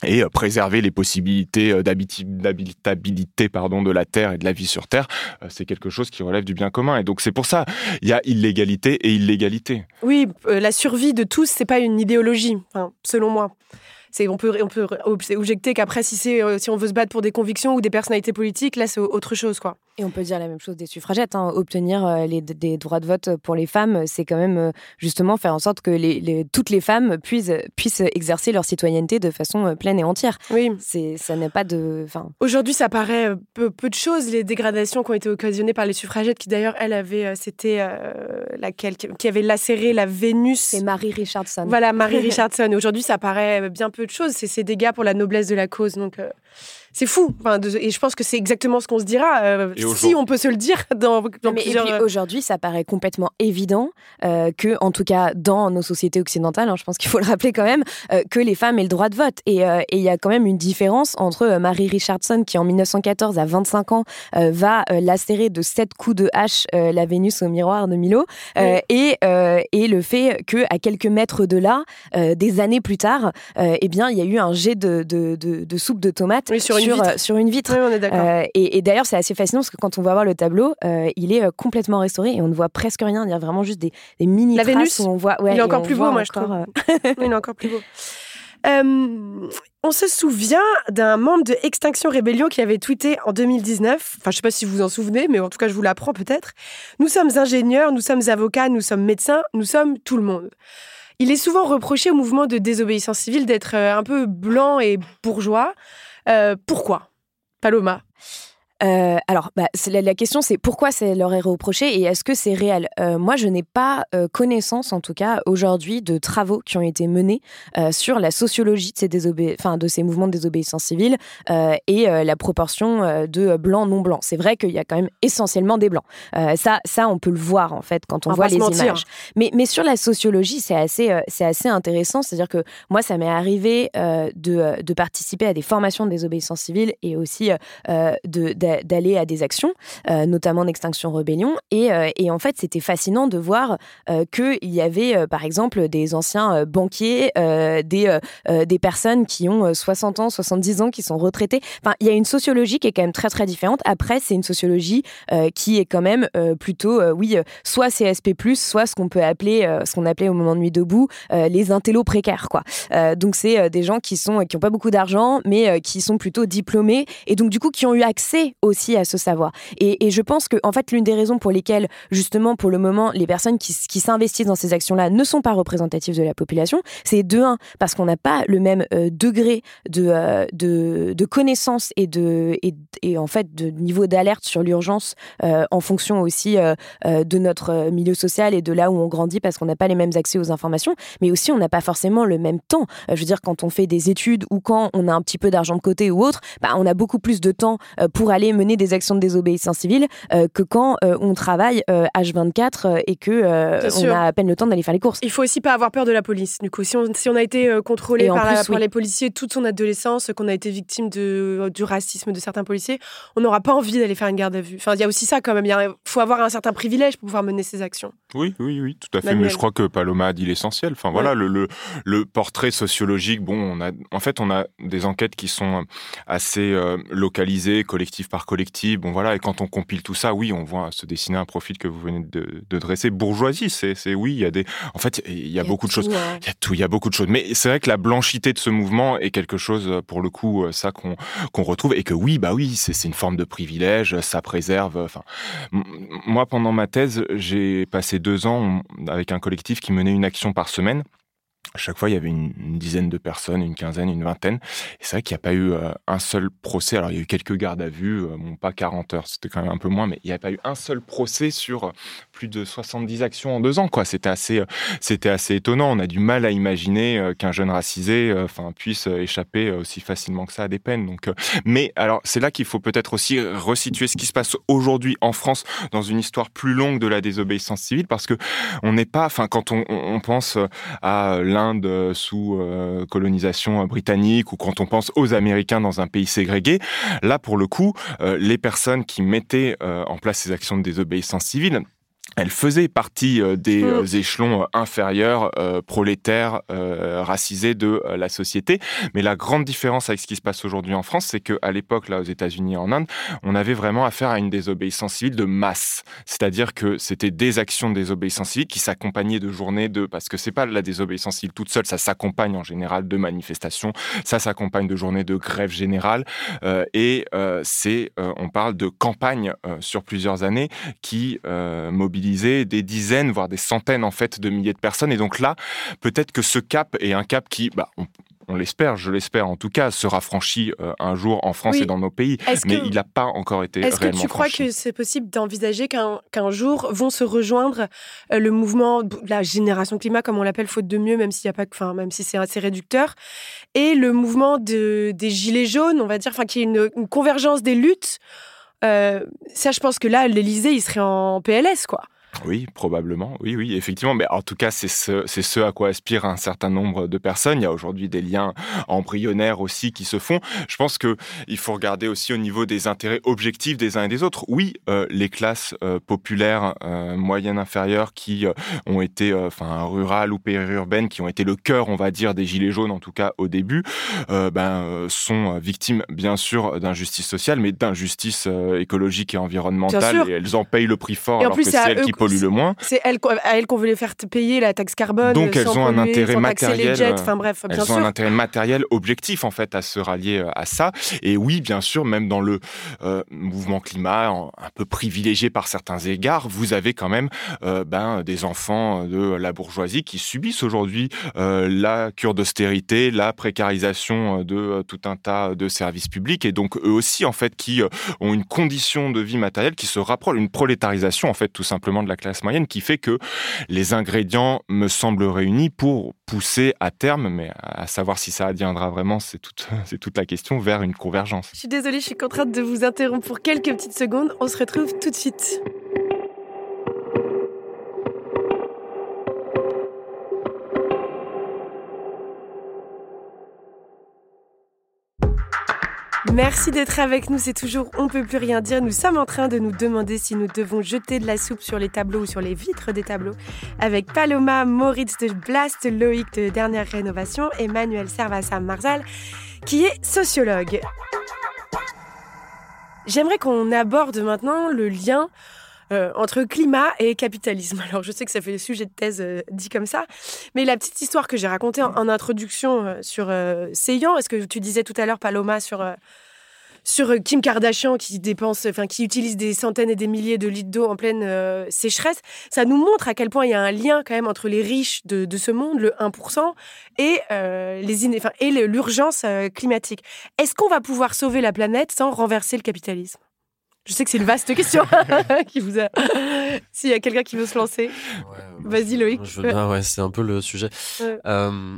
et euh, préserver les possibilités euh, d'habitabilité pardon de la terre et de la vie sur terre, euh, c'est quelque chose qui relève du bien commun. Et donc c'est pour ça il y a illégalité et illégalité. Oui, la survie de tous, c'est pas une idéologie, selon moi on peut on peut objecter qu'après si c'est euh, si on veut se battre pour des convictions ou des personnalités politiques, là c'est autre chose quoi. Et on peut dire la même chose des suffragettes. Hein. Obtenir euh, les, des droits de vote pour les femmes, c'est quand même euh, justement faire en sorte que les, toutes les femmes puissent, puissent exercer leur citoyenneté de façon pleine et entière. Oui. C'est, ça n'est pas de. Aujourd'hui, ça paraît peu, peu, de choses, les dégradations qui ont été occasionnées par les suffragettes, qui d'ailleurs, elle avait. C'était laquelle Qui avait lacéré la Vénus. C'est Marie Richardson. Voilà, Marie <laughs> Richardson. Aujourd'hui, ça paraît bien peu de choses. C'est ces dégâts pour la noblesse de la cause. Donc, euh, c'est fou. Enfin, et je pense que c'est exactement ce qu'on se dira, euh, si on peut se le dire <laughs> dans, dans mais plusieurs... Et puis aujourd'hui, ça paraît complètement évident euh, que, en tout cas dans nos sociétés occidentales, hein, je pense qu'il faut le rappeler quand même, euh, que les femmes aient le droit de vote. Et il y a quand même une différence entre Marie Richardson, qui en 1914, à 25 ans, va lacérer de sept coups de hache la Vénus au miroir de Milo, et, et le fait que à quelques mètres de là, des années plus tard, eh bien, il y a eu un jet de, de, de, soupe de tomates sur euh, sur, une vitre. on est euh, et, d'ailleurs, c'est assez fascinant parce que quand on va voir le tableau, euh, il est complètement restauré et on ne voit presque rien. Il y a vraiment juste des, mini La traces Vénus, on voit. il est encore plus beau, moi, je trouve. il est encore plus beau. on se souvient d'un membre de Extinction Rébellion qui avait tweeté en 2019, enfin je sais pas si vous vous en souvenez, mais en tout cas je vous l'apprends peut-être, Nous sommes ingénieurs, nous sommes avocats, nous sommes médecins, nous sommes tout le monde. Il est souvent reproché au mouvement de désobéissance civile d'être un peu blanc et bourgeois. Pourquoi? Paloma? Euh, alors, bah, la, la, question, c'est pourquoi c'est leur est reproché et est-ce que c'est réel? Euh, Moi, je n'ai pas euh, connaissance, en tout cas aujourd'hui, de travaux qui ont été menés euh, sur la sociologie de ces, désobé enfin, de ces mouvements de désobéissance civile euh, et la proportion de blancs non blancs. C'est vrai qu'il y a quand même essentiellement des blancs. ça, ça, on peut le voir en fait quand on, voit les images. Mais, mais sur la sociologie, c'est assez, c'est assez intéressant. C'est-à-dire que moi, ça m'est arrivé de, de participer à des formations de désobéissance civile et aussi de d'aller à des actions, euh, notamment d'Extinction Rebellion. Et, euh, et, en fait, c'était fascinant de voir euh, qu'il y avait, par exemple, des anciens banquiers, des, des personnes qui ont 60 ans, 70 ans, qui sont retraités. Enfin, il y a une sociologie qui est quand même très, très différente. Après, c'est une sociologie qui est quand même plutôt, oui, soit CSP+, soit ce qu'on peut appeler, ce qu'on appelait au moment de Nuit debout, les intellos précaires, quoi. donc, c'est des gens qui sont qui n'ont pas beaucoup d'argent, mais qui sont plutôt diplômés et donc du coup qui ont eu accès aussi à ce savoir. Et, je pense que, en fait, l'une des raisons pour lesquelles, justement, pour le moment, les personnes qui, s'investissent dans ces actions-là ne sont pas représentatives de la population, c'est de un, parce qu'on n'a pas le même euh, degré de, euh, de, de, connaissance et, de, et, en fait, de niveau d'alerte sur l'urgence euh, en fonction aussi de notre milieu social et de là où on grandit, parce qu'on n'a pas les mêmes accès aux informations, mais aussi on n'a pas forcément le même temps. je veux dire, quand on fait des études ou quand on a un petit peu d'argent de côté ou autre, bah, on a beaucoup plus de temps pour aller mener des actions de désobéissance civile euh, que quand euh, on travaille H24 euh, et que on a à peine le temps d'aller faire les courses. Il faut aussi pas avoir peur de la police. Du coup, si on, si on a été contrôlé par, les policiers toute son adolescence, qu'on a été victime de, du racisme de certains policiers, on n'aura pas envie d'aller faire une garde à vue. Enfin, il y a aussi ça quand même. Il faut avoir un certain privilège pour pouvoir mener ces actions. Oui, oui, oui, tout à fait. Mais je crois que Paloma a dit l'essentiel. Enfin, voilà, le, le, le, portrait sociologique. Bon, on a, en fait, on a des enquêtes qui sont assez localisées, collectif par collectif Bon voilà, et quand on compile tout ça, oui, on voit se dessiner un profil que vous venez de, dresser. Bourgeoisie, c'est, oui, il y a des, en fait, il y a, beaucoup de choses. Il y a tout, il y a beaucoup de choses. Mais c'est vrai que la blanchité de ce mouvement est quelque chose, pour le coup, euh, ça qu'on qu'on retrouve et que oui, bah oui, c'est une forme de privilège, ça préserve. Enfin, moi, pendant ma thèse, j'ai passé deux ans avec un collectif qui menait une action par semaine à chaque fois, il y avait une, dizaine de personnes, une quinzaine, une vingtaine. Et c'est vrai qu'il n'y a pas eu euh, un seul procès. Alors, il y a eu quelques gardes à vue, euh, bon, pas 40 heures, c'était quand même un peu moins, mais il n'y a pas eu un seul procès sur euh, plus de 70 actions en deux ans. C'était assez, assez étonnant. On a du mal à imaginer qu'un jeune racisé, puisse échapper aussi facilement que ça à des peines. Donc, mais alors, c'est là qu'il faut peut-être aussi resituer ce qui se passe aujourd'hui en France dans une histoire plus longue de la désobéissance civile, parce que on n'est pas, enfin, quand on, on pense à l'Inde sous euh, colonisation britannique ou quand on pense aux Américains dans un pays ségrégé, là pour le coup, euh, les personnes qui mettaient euh, en place ces actions de désobéissance civile elle faisait partie euh, des mm. euh, échelons euh, inférieurs, prolétaires, racisés de la société. Mais la grande différence avec ce qui se passe aujourd'hui en France, c'est qu'à l'époque, là, aux États-Unis et en Inde, on avait vraiment affaire à une désobéissance civile de masse. C'est-à-dire que c'était des actions de désobéissance civile qui s'accompagnaient de journées de... Parce que c'est pas la désobéissance civile toute seule, ça s'accompagne en général de manifestations, ça s'accompagne de journées de grève générale. et c'est, on parle de campagnes sur plusieurs années qui mobilisent des dizaines, voire des centaines en fait de milliers de personnes. Et donc là, peut-être que ce cap est un cap qui, bah, on, l'espère, je l'espère en tout cas, sera franchi euh, un jour en France et dans nos pays. Mais il n'a pas encore été Est-ce que tu crois que c'est possible d'envisager qu'un jour vont se rejoindre euh, le mouvement, la génération climat, comme on l'appelle, faute de mieux, même s'il y a pas, enfin même si c'est assez réducteur, et le mouvement de, des gilets jaunes, on va dire, enfin qui est une, une convergence des luttes. Euh, ça, je pense que là, l'Élysée, il serait en PLS, quoi. Oui, probablement. Oui, oui, effectivement. Mais en tout cas, c'est ce, c'est ce à quoi aspirent un certain nombre de personnes. Il y a aujourd'hui des liens embryonnaires aussi qui se font. Je pense que il faut regarder aussi au niveau des intérêts objectifs des uns et des autres. Oui, euh, les classes euh, populaires, euh, moyennes, inférieures, qui ont été, enfin, rurales ou périurbaines, qui ont été le cœur, on va dire, des gilets jaunes, en tout cas au début, ben, sont victimes, bien sûr, d'injustice sociale, mais d'injustice écologique et environnementale. Et elles en payent le prix fort. Et en plus, c'est à eux polluent le moins. C'est elles, à elles qu'on veut les faire payer la taxe carbone. Donc elles ont un intérêt matériel. Enfin bref, elles ont un intérêt matériel objectif en fait à se rallier à ça. Et oui, bien sûr, même dans le mouvement climat, un peu privilégié par certains égards, vous avez quand même ben, des enfants de la bourgeoisie qui subissent aujourd'hui la cure d'austérité, la précarisation de tout un tas de services publics et donc eux aussi en fait qui ont une condition de vie matérielle qui se rapproche, une prolétarisation en fait tout simplement de la classe moyenne qui fait que les ingrédients me semblent réunis pour pousser à terme, mais à savoir si ça adviendra vraiment, c'est toute, <laughs> toute la question, vers une convergence. Je suis désolée, je suis contrainte de vous interrompre pour quelques petites secondes. On se retrouve tout de suite. Merci d'être avec nous, c'est toujours On peut plus rien dire. Nous sommes en train de nous demander si nous devons jeter de la soupe sur les tableaux ou sur les vitres des tableaux avec Paloma Moritz de Blast, Loïc de Dernière Rénovation et Manuel Servassa Marzal qui est sociologue. J'aimerais qu'on aborde maintenant le lien euh, entre climat et capitalisme. <laughs> Alors je sais que ça fait le sujet de thèse euh, dit comme ça, mais la petite histoire que j'ai racontée en, introduction euh, sur Seyant, est-ce que tu disais tout à l'heure Paloma sur sur Kim Kardashian qui dépense, enfin qui utilise des centaines et des milliers de litres d'eau en pleine sécheresse, ça nous montre à quel point il y a un lien quand même entre les riches de, ce monde, le 1%, et les enfin, et l'urgence climatique. Est-ce qu'on va pouvoir sauver la planète sans renverser le capitalisme? Je sais que c'est une vaste question <laughs> qui vous a. S'il y a quelqu'un qui veut se lancer, vas-y Loïc. ouais, c'est un peu le sujet. Euh,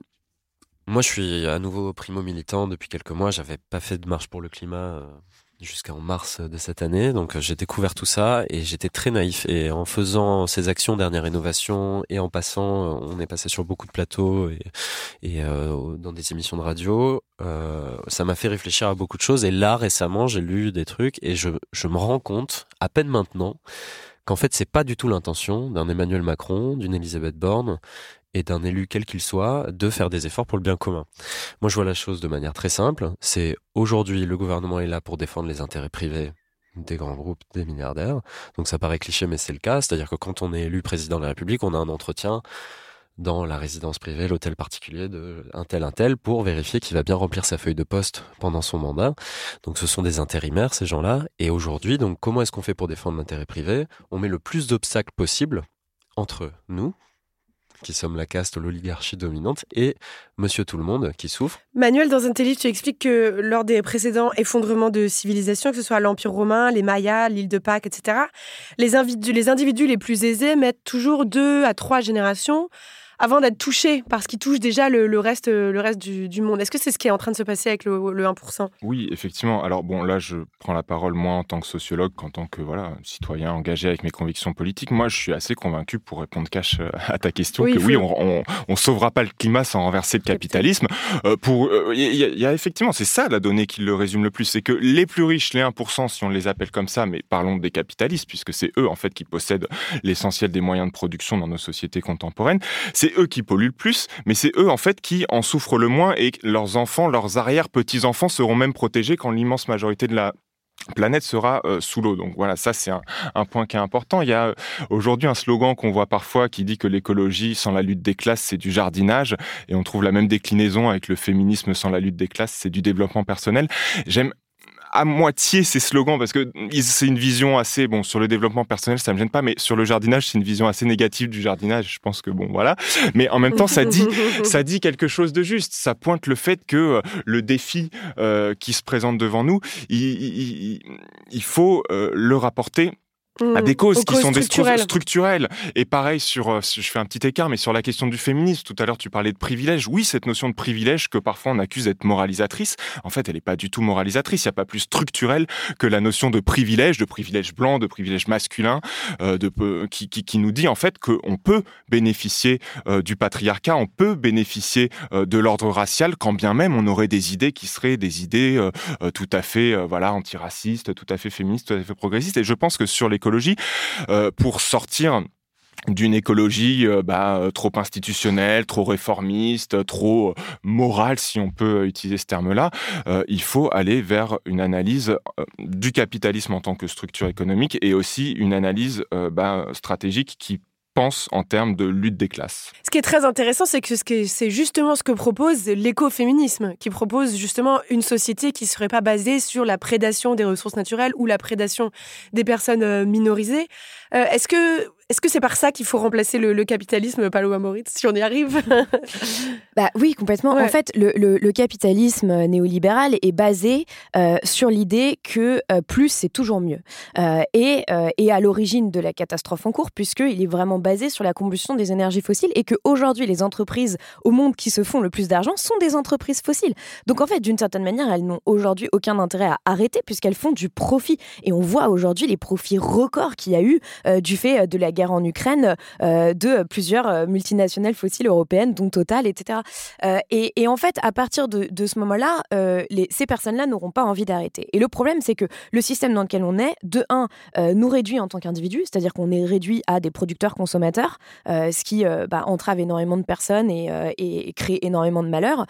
moi, je suis à nouveau primo militant depuis quelques mois. J'avais pas fait de marche pour le climat euh, jusqu'en mars de cette année. Donc j'ai découvert tout ça et j'étais très naïf. Et en faisant ces actions dernière rénovation et en passant, on est passé sur beaucoup de plateaux et, et euh, dans des émissions de radio, euh, ça m'a fait réfléchir à beaucoup de choses. Et là récemment, j'ai lu des trucs et je, je me rends compte, à peine maintenant, qu'en fait c'est pas du tout l'intention d'un Emmanuel Macron, d'une Elisabeth Borne et d'un élu quel qu'il soit de faire des efforts pour le bien commun. Moi, je vois la chose de manière très simple. C'est aujourd'hui, le gouvernement est là pour défendre les intérêts privés des grands groupes, des milliardaires. Donc ça paraît cliché, mais c'est le cas. C'est-à-dire que quand on est élu président de la République, on a un entretien dans la résidence privée, l'hôtel particulier de un tel un tel pour vérifier qu'il va bien remplir sa feuille de poste pendant son mandat. Donc ce sont des intérimaires ces gens-là et aujourd'hui donc comment est-ce qu'on fait pour défendre l'intérêt privé? On met le plus d'obstacles possible entre nous qui sommes la caste, l'oligarchie dominante, et Monsieur Tout-le-Monde, qui souffre. Manuel, dans un livre, tu expliques que lors des précédents effondrements de civilisation, que ce soit l'Empire romain, les Mayas, l'île de Pâques, etc., les les individus les plus aisés mettent toujours deux à trois générations avant d'être touché par ce qui touche déjà le, reste, le reste du, monde. Est-ce que c'est ce qui est en train de se passer avec le, 1% Oui, effectivement. Alors bon, là, je prends la parole moins en tant que sociologue qu'en tant que voilà citoyen engagé avec mes convictions politiques. Moi, je suis assez convaincu, pour répondre cash euh, à ta question, que oui, on, on, sauvera pas le climat sans renverser le capitalisme. Euh, pour, il euh, y, a effectivement, c'est ça la donnée qui le résume le plus, c'est que les plus riches, les 1%, si on les appelle comme ça, mais parlons des capitalistes, puisque c'est eux en fait qui possèdent l'essentiel des moyens de production dans nos sociétés contemporaines. C'est eux qui polluent le plus, mais c'est eux en fait qui en souffrent le moins et leurs enfants, leurs arrière-petits-enfants seront même protégés quand l'immense majorité de la planète sera euh, sous l'eau. Donc voilà, ça c'est un, point qui est important. Il y a euh, aujourd'hui un slogan qu'on voit parfois qui dit que l'écologie sans la lutte des classes, c'est du jardinage. Et on trouve la même déclinaison avec le féminisme sans la lutte des classes, c'est du développement personnel. J'aime à moitié ces slogans parce que c'est une vision assez bon sur le développement personnel ça me gêne pas mais sur le jardinage c'est une vision assez négative du jardinage je pense que bon voilà. Mais en même temps ça dit <laughs> ça dit quelque chose de juste. Ça pointe le fait que euh, le défi euh, qui se présente devant nous il, il, faut euh, le rapporter à mmh. des causes qui sont des structurelles. structurelles. Et pareil sur, euh, je fais un petit écart, mais sur la question du féminisme, tout à l'heure tu parlais de privilège. Oui, cette notion de privilège que parfois on accuse d'être moralisatrice, en fait, elle n'est pas du tout moralisatrice. Il n'y a pas plus structurel que la notion de privilège, de privilège blanc, de privilège masculin, euh, de, qui, qui, qui, nous dit en fait qu'on peut bénéficier euh, du patriarcat, on peut bénéficier de l'ordre racial, quand bien même on aurait des idées qui seraient des idées tout à fait voilà antiracistes, tout à fait féministes, tout à fait progressistes. Et je pense que sur l'écologie, euh, pour sortir d'une écologie euh, bah, trop institutionnelle, trop réformiste, trop morale, si on peut utiliser ce terme-là. il faut aller vers une analyse du capitalisme en tant que structure économique et aussi une analyse bah, stratégique qui pense en termes de lutte des classes. Ce qui est très intéressant, c'est que c'est justement ce que propose l'écoféminisme, qui propose justement une société qui ne serait pas basée sur la prédation des ressources naturelles ou la prédation des personnes euh, minorisées. Euh, est-ce que est-ce que c'est par ça qu'il faut remplacer le, capitalisme, Paloma Moritz, si on y arrive <laughs> Bah oui, complètement. En fait, le, capitalisme néolibéral est basé euh, sur l'idée que euh, plus c'est toujours mieux, euh, et, et à l'origine de la catastrophe en cours, puisqu'il est vraiment basé sur la combustion des énergies fossiles, et qu'aujourd'hui les entreprises au monde qui se font le plus d'argent sont des entreprises fossiles. Donc en fait, d'une certaine manière, elles n'ont aujourd'hui aucun intérêt à arrêter puisqu'elles font du profit. Et on voit aujourd'hui les profits records qu'il y a eu du fait de la guerre en Ukraine euh, de plusieurs euh, multinationales fossiles européennes, dont Total, etc. Euh, et, en fait, à partir de, ce moment-là, ces personnes-là n'auront pas envie d'arrêter. Et le problème, c'est que le système dans lequel on est, de un, nous réduit en tant qu'individu, c'est-à-dire qu'on est réduit à des producteurs-consommateurs, ce qui bah, entrave énormément de personnes et, crée énormément de malheurs,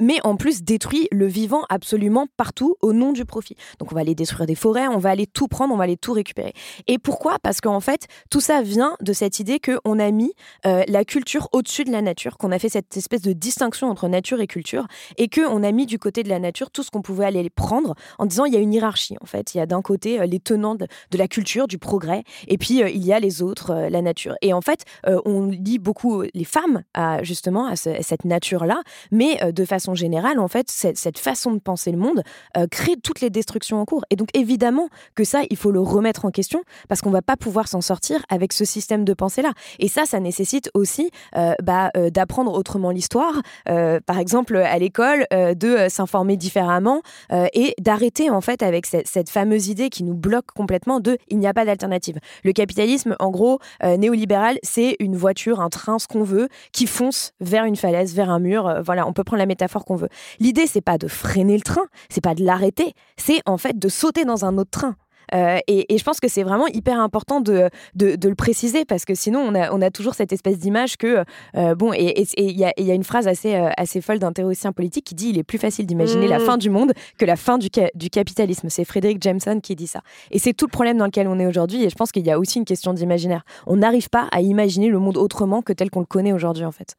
mais en plus détruit le vivant absolument partout au nom du profit. Donc on va aller détruire des forêts, on va aller tout prendre, on va aller tout récupérer. Et pourquoi? Parce qu'en fait, tout ça vient de cette idée qu'on a mis euh, la culture au-dessus de la nature, qu'on a fait cette espèce de distinction entre nature et culture, et qu'on a mis du côté de la nature tout ce qu'on pouvait aller prendre en disant il y a une hiérarchie en fait. Il y a d'un côté euh, les tenants de, la culture, du progrès, et puis euh, il y a les autres, la nature. Et en fait, on lit beaucoup les femmes à, justement à, cette nature-là, mais de façon générale, en fait, cette façon de penser le monde crée toutes les destructions en cours. Et donc évidemment que ça, il faut le remettre en question parce qu'on va pas pouvoir s'en sortir avec ce système de pensée-là. Et ça, ça nécessite aussi euh, bah, euh, d'apprendre autrement l'histoire, euh, par exemple à l'école, de s'informer différemment et d'arrêter en fait avec cette, fameuse idée qui nous bloque complètement de il n'y a pas d'alternative. Le capitalisme, en gros, néolibéral, c'est une voiture, un train, ce qu'on veut, qui fonce vers une falaise, vers un mur. voilà, on peut prendre la métaphore qu'on veut. L'idée, c'est pas de freiner le train, c'est pas de l'arrêter, c'est en fait de sauter dans un autre train. Euh, et, je pense que c'est vraiment hyper important de, de, le préciser parce que sinon, on a, on a toujours cette espèce d'image que, euh, bon, et il y a, y a, une phrase assez, euh, assez folle d'un théoricien politique qui dit il est plus facile d'imaginer la mmh. fin du monde que la fin du, du capitalisme. C'est Frédéric Jameson qui dit ça. Et c'est tout le problème dans lequel on est aujourd'hui. Et je pense qu'il y a aussi une question d'imaginaire. On n'arrive pas à imaginer le monde autrement que tel qu'on le connaît aujourd'hui, en fait.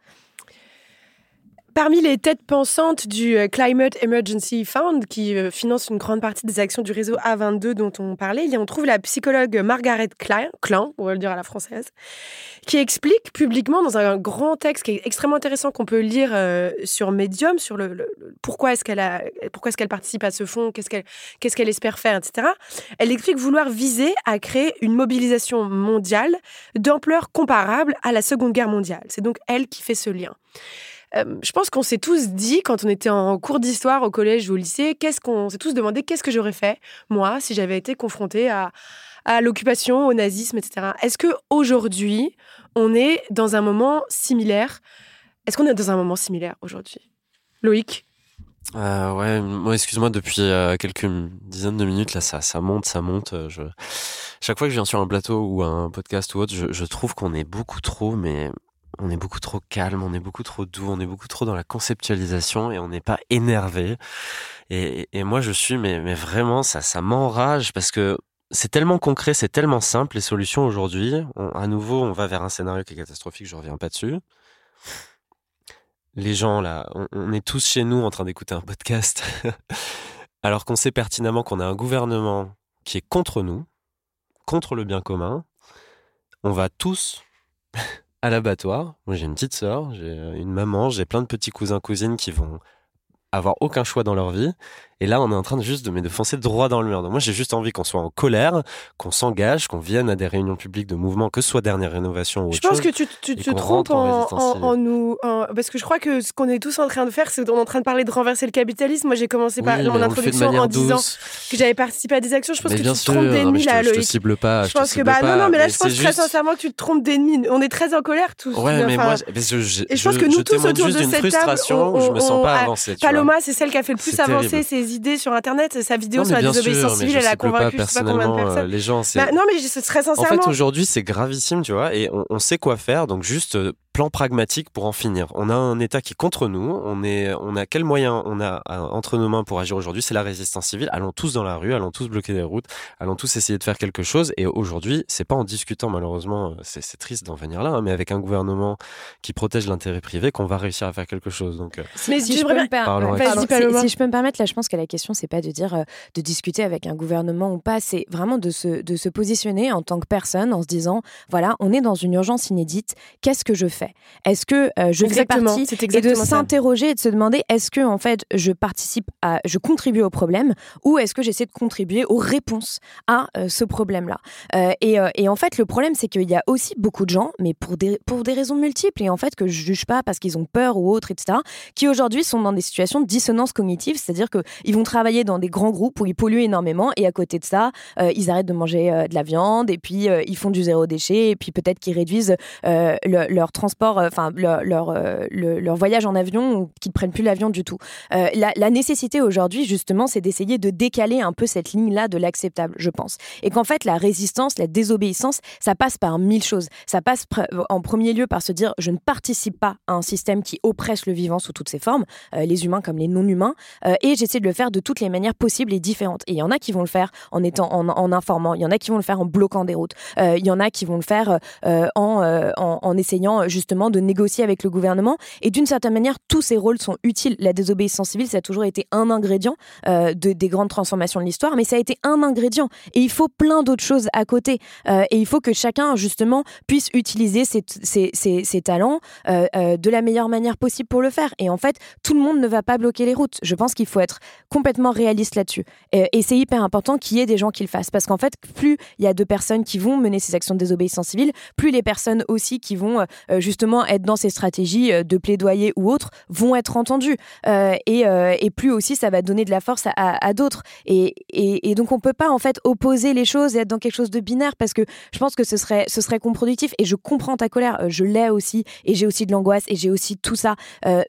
Parmi les têtes pensantes du euh, Climate Emergency Fund, qui euh, finance une grande partie des actions du réseau A22 dont on parlait, on trouve la psychologue Margaret Klein, on va le dire à la française, qui explique publiquement dans un grand texte qui est extrêmement intéressant qu'on peut lire euh, sur Medium, sur le, pourquoi est-ce qu'elle est-ce participe à ce fonds, qu'est-ce qu'elle, qu'est-ce qu'elle espère faire, etc. Elle explique vouloir viser à créer une mobilisation mondiale d'ampleur comparable à la Seconde Guerre mondiale. C'est donc elle qui fait ce lien. Euh, je pense qu'on s'est tous dit, quand on était en cours d'histoire au collège ou au lycée, qu'est-ce qu'on s'est tous demandé qu'est-ce que j'aurais fait, moi, si j'avais été confrontée à, l'occupation, au nazisme, etc. Est-ce que aujourd'hui, on est dans un moment similaire? Est-ce qu'on est dans un moment similaire aujourd'hui? Loïc? Euh, ouais, moi, excuse-moi, depuis euh, quelques dizaines de minutes, là, ça, monte, ça monte. Je... Chaque fois que je viens sur un plateau ou un podcast ou autre, je, je trouve qu'on est beaucoup trop, mais on est beaucoup trop calme, on est beaucoup trop doux, on est beaucoup trop dans la conceptualisation et on n'est pas énervé. Et, moi, je suis, mais, vraiment, ça, m'enrage parce que c'est tellement concret, c'est tellement simple les solutions aujourd'hui. À nouveau, on va vers un scénario qui est catastrophique, je reviens pas dessus. Les gens là, on est tous chez nous en train d'écouter un podcast, <laughs> alors qu'on sait pertinemment qu'on a un gouvernement qui est contre nous, contre le bien commun. On va tous à l'abattoir. Moi, j'ai une petite sœur, j'ai une maman, j'ai plein de petits cousins, cousines qui vont avoir aucun choix dans leur vie. Et là, on est en train de juste de, mais de foncer droit dans le mur. Donc moi, j'ai juste envie qu'on soit en colère, qu'on s'engage, qu'on vienne à des réunions publiques de mouvements, que ce soit dernière rénovation ou autre Je pense que tu, te trompes en, nous, parce que je crois que ce qu'on est tous en train de faire, c'est qu'on est en train de parler de renverser le capitalisme. Moi, j'ai commencé par mon introduction en disant que j'avais participé à des actions. Je pense que tu te trompes d'ennemi là, Loïc. Je te cible pas. Je, pense que bah non, non, mais là, je pense très sincèrement que tu te trompes d'ennemi. On est très en colère tous. Ouais, mais moi, je, et je pense que nous tous autour de cette table, je me sens pas avancé. Paloma, c'est celle qui a fait le plus avancer ses idées sur Internet, sa vidéo sur la désobéissance civile, elle a convaincu je sais pas combien de personnes. Euh, les gens, bah, non, mais très sincèrement. En fait, aujourd'hui, c'est gravissime, tu vois, et on, on, sait quoi faire. Donc, juste euh, plan pragmatique pour en finir. On a un État qui est contre nous. On est, on a quel moyen on a euh, entre nos mains pour agir aujourd'hui? C'est la résistance civile. Allons tous dans la rue, allons tous bloquer les routes, allons tous essayer de faire quelque chose. Et aujourd'hui, c'est pas en discutant, malheureusement, c'est triste d'en venir là, hein, mais avec un gouvernement qui protège l'intérêt privé qu'on va réussir à faire quelque chose. Donc, euh, mais si, je peux, me si, je peux me permettre, là, je pense que la question, c'est pas de dire euh, de discuter avec un gouvernement ou pas, c'est vraiment de se, de se positionner en tant que personne en se disant, voilà, on est dans une urgence inédite. Qu'est-ce que je fais? Est-ce que euh, je fais partie et de s'interroger et de se demander est-ce que en fait je participe à, je contribue au problème ou est-ce que j'essaie de contribuer aux réponses à euh, ce problème-là? Euh, et, et, en fait le problème c'est qu'il y a aussi beaucoup de gens, mais pour des pour des raisons multiples et en fait que je juge pas parce qu'ils ont peur ou autre etc. qui aujourd'hui sont dans des situations de dissonance cognitive, c'est-à-dire que ils vont travailler dans des grands groupes où ils polluent énormément et à côté de ça ils arrêtent de manger de la viande et puis ils font du zéro déchet et puis peut-être qu'ils réduisent leur transport enfin leur, euh, leur, voyage en avion ou qu'ils ne prennent plus l'avion du tout. Euh, la, nécessité aujourd'hui, justement, c'est d'essayer de décaler un peu cette ligne-là de l'acceptable, je pense. Et qu'en fait, la résistance, la désobéissance, ça passe par mille choses. Ça passe en premier lieu par se dire je ne participe pas à un système qui oppresse le vivant sous toutes ses formes, euh, les humains comme les non-humains, et j'essaie de le faire de toutes les manières possibles et différentes. Et il y en a qui vont le faire en étant en, informant, il y en a qui vont le faire en bloquant des routes, il y en a qui vont le faire en, en, en essayant justement de négocier avec le gouvernement. Et d'une certaine manière, tous ces rôles sont utiles. La désobéissance civile, ça a toujours été un ingrédient euh, de, des grandes transformations de l'histoire, mais ça a été un ingrédient. Et il faut plein d'autres choses à côté. Euh, et il faut que chacun, justement, puisse utiliser ses, ses, ses, talents euh, de la meilleure manière possible pour le faire. Et en fait, tout le monde ne va pas bloquer les routes. Je pense qu'il faut être complètement réaliste là-dessus. Et, c'est hyper important qu'il y ait des gens qui le fassent. Parce qu'en fait, plus il y a de personnes qui vont mener ces actions de désobéissance civile, plus les personnes aussi qui vont justement être dans ces stratégies euh, de plaidoyer ou autres vont être entendues. Euh, euh, et, plus aussi, ça va donner de la force à, d'autres. Et, et, donc, on peut pas en fait opposer les choses et être dans quelque chose de binaire parce que je pense que ce serait, ce serait contre-productif. Et je comprends ta colère, je l'ai aussi, et j'ai aussi de l'angoisse, et j'ai aussi tout ça.